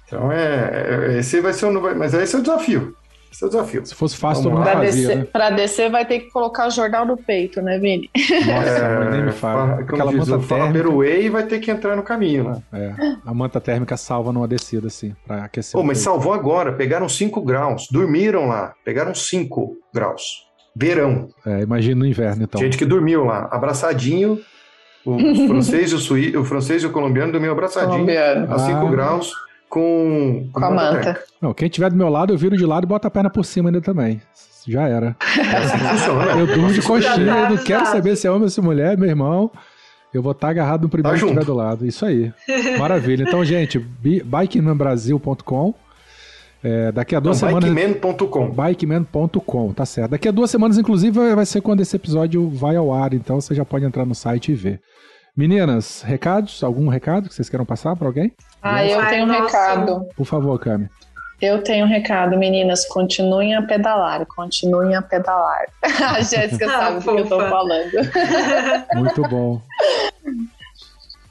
Então é, é esse vai ser o, mas esse é o desafio. Esse é o desafio. Se fosse fácil, Vamos todo mundo Pra fazia, descer, né? pra descer vai ter que colocar o jornal no peito, né, Vini? Nossa, nem me fala. É, como Aquela diz, manta térmica. Peruei vai ter que entrar no caminho, né? É, a manta térmica salva numa descida, assim, pra aquecer. Pô, o mas peito. salvou agora, pegaram 5 graus, dormiram lá, pegaram 5 graus. Verão. É, imagina no inverno, então. Gente que dormiu lá, abraçadinho. O [laughs] francês e o, suí... o francês e o colombiano dormiam abraçadinho Colombiano. a 5 Ah. graus com, Com a manta. Não, quem tiver do meu lado, eu viro de lado e boto a perna por cima ainda também. Já era. Eu durmo de coxinha, eu não quero saber se é homem ou se é mulher, meu irmão. Eu vou estar agarrado no primeiro Tá que estiver do lado. Isso aí. Maravilha. Então, gente, bi- bikemanbrasil.com. É, daqui a duas Não, semanas. Bikeman.com. Bikeman.com, tá certo. Daqui a duas semanas, inclusive, vai ser quando esse episódio vai ao ar, então você já pode entrar no site e ver. Meninas, recados? Algum recado que vocês queiram passar para alguém? Ah, eu Ai, tenho um recado. Por favor, Cami. Eu tenho um recado, meninas. Continuem a pedalar, continuem a pedalar. [laughs] A Jéssica Ah, sabe do que eu tô falando. [laughs] [laughs] Muito bom.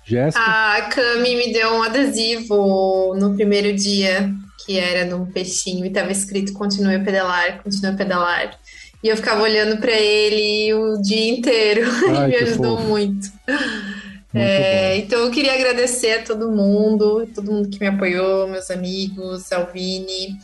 Jéssica? A Cami me deu um adesivo no primeiro dia, que era num peixinho, e tava escrito continue a pedalar, continue a pedalar. E eu ficava olhando pra ele o dia inteiro. Ai, e me ajudou fofo. muito. É, então eu queria agradecer a todo mundo, todo mundo que me apoiou, meus amigos, ao Vini,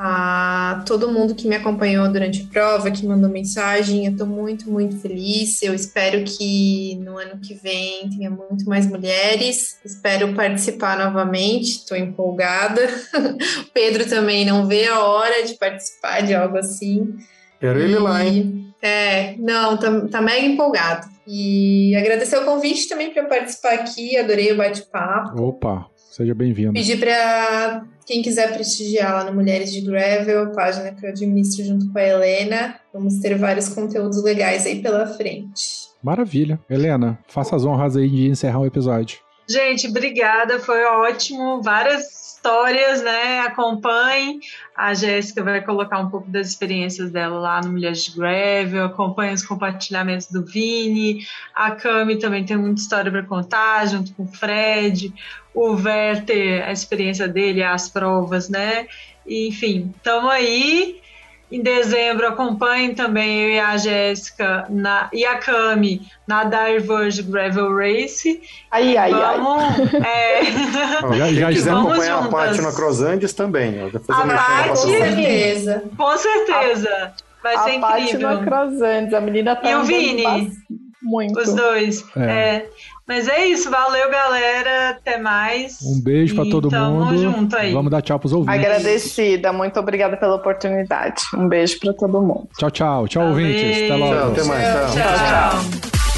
a todo mundo que me acompanhou durante a prova, que mandou mensagem. Eu tô muito, muito feliz. Eu espero que no ano que vem tenha muito mais mulheres. Espero participar novamente, tô empolgada. [laughs] O Pedro também não vê a hora de participar de algo assim. Quero ele lá, hein? É, não, tá, tá mega empolgado. E agradecer o convite também para participar aqui, adorei o bate-papo. Opa, seja bem-vindo. Pedir para quem quiser prestigiar lá no Mulheres de Gravel, a página que eu administro junto com a Helena. Vamos ter vários conteúdos legais aí pela frente. Maravilha. Helena, faça as honras aí de encerrar o episódio. Gente, obrigada, foi ótimo. Várias histórias, né? Acompanhem. A Jéssica vai colocar um pouco das experiências dela lá no Mulheres de Gravel. Acompanhe os compartilhamentos do Vini. A Cami também tem muita história para contar, junto com o Fred. O Werther, a experiência dele, as provas, né? Enfim, estamos aí. Em dezembro, acompanhem também eu e a Jéssica na- e a Cami na Diverge Gravel Race. Ai, ai, ai. Vamos, é, [laughs] Ó, Já- [laughs] já quiser estamos acompanhar a juntas. Paty na Crosandes também. A na Paty- Com certeza. com certeza. Vai ser a Paty incrível. no Cruzantes, a menina tá E o Vini? Muito. Os dois. É. É. Mas é isso. Valeu, galera. Até mais. Um beijo pra E todo tamo mundo. junto aí. Vamos dar tchau pros ouvintes. Agradecida, muito obrigada pela oportunidade. Um beijo pra todo mundo. Tchau, tchau. Tchau, Valeu. ouvintes. Até logo. Tchau, até mais. Tchau. Tchau, tchau.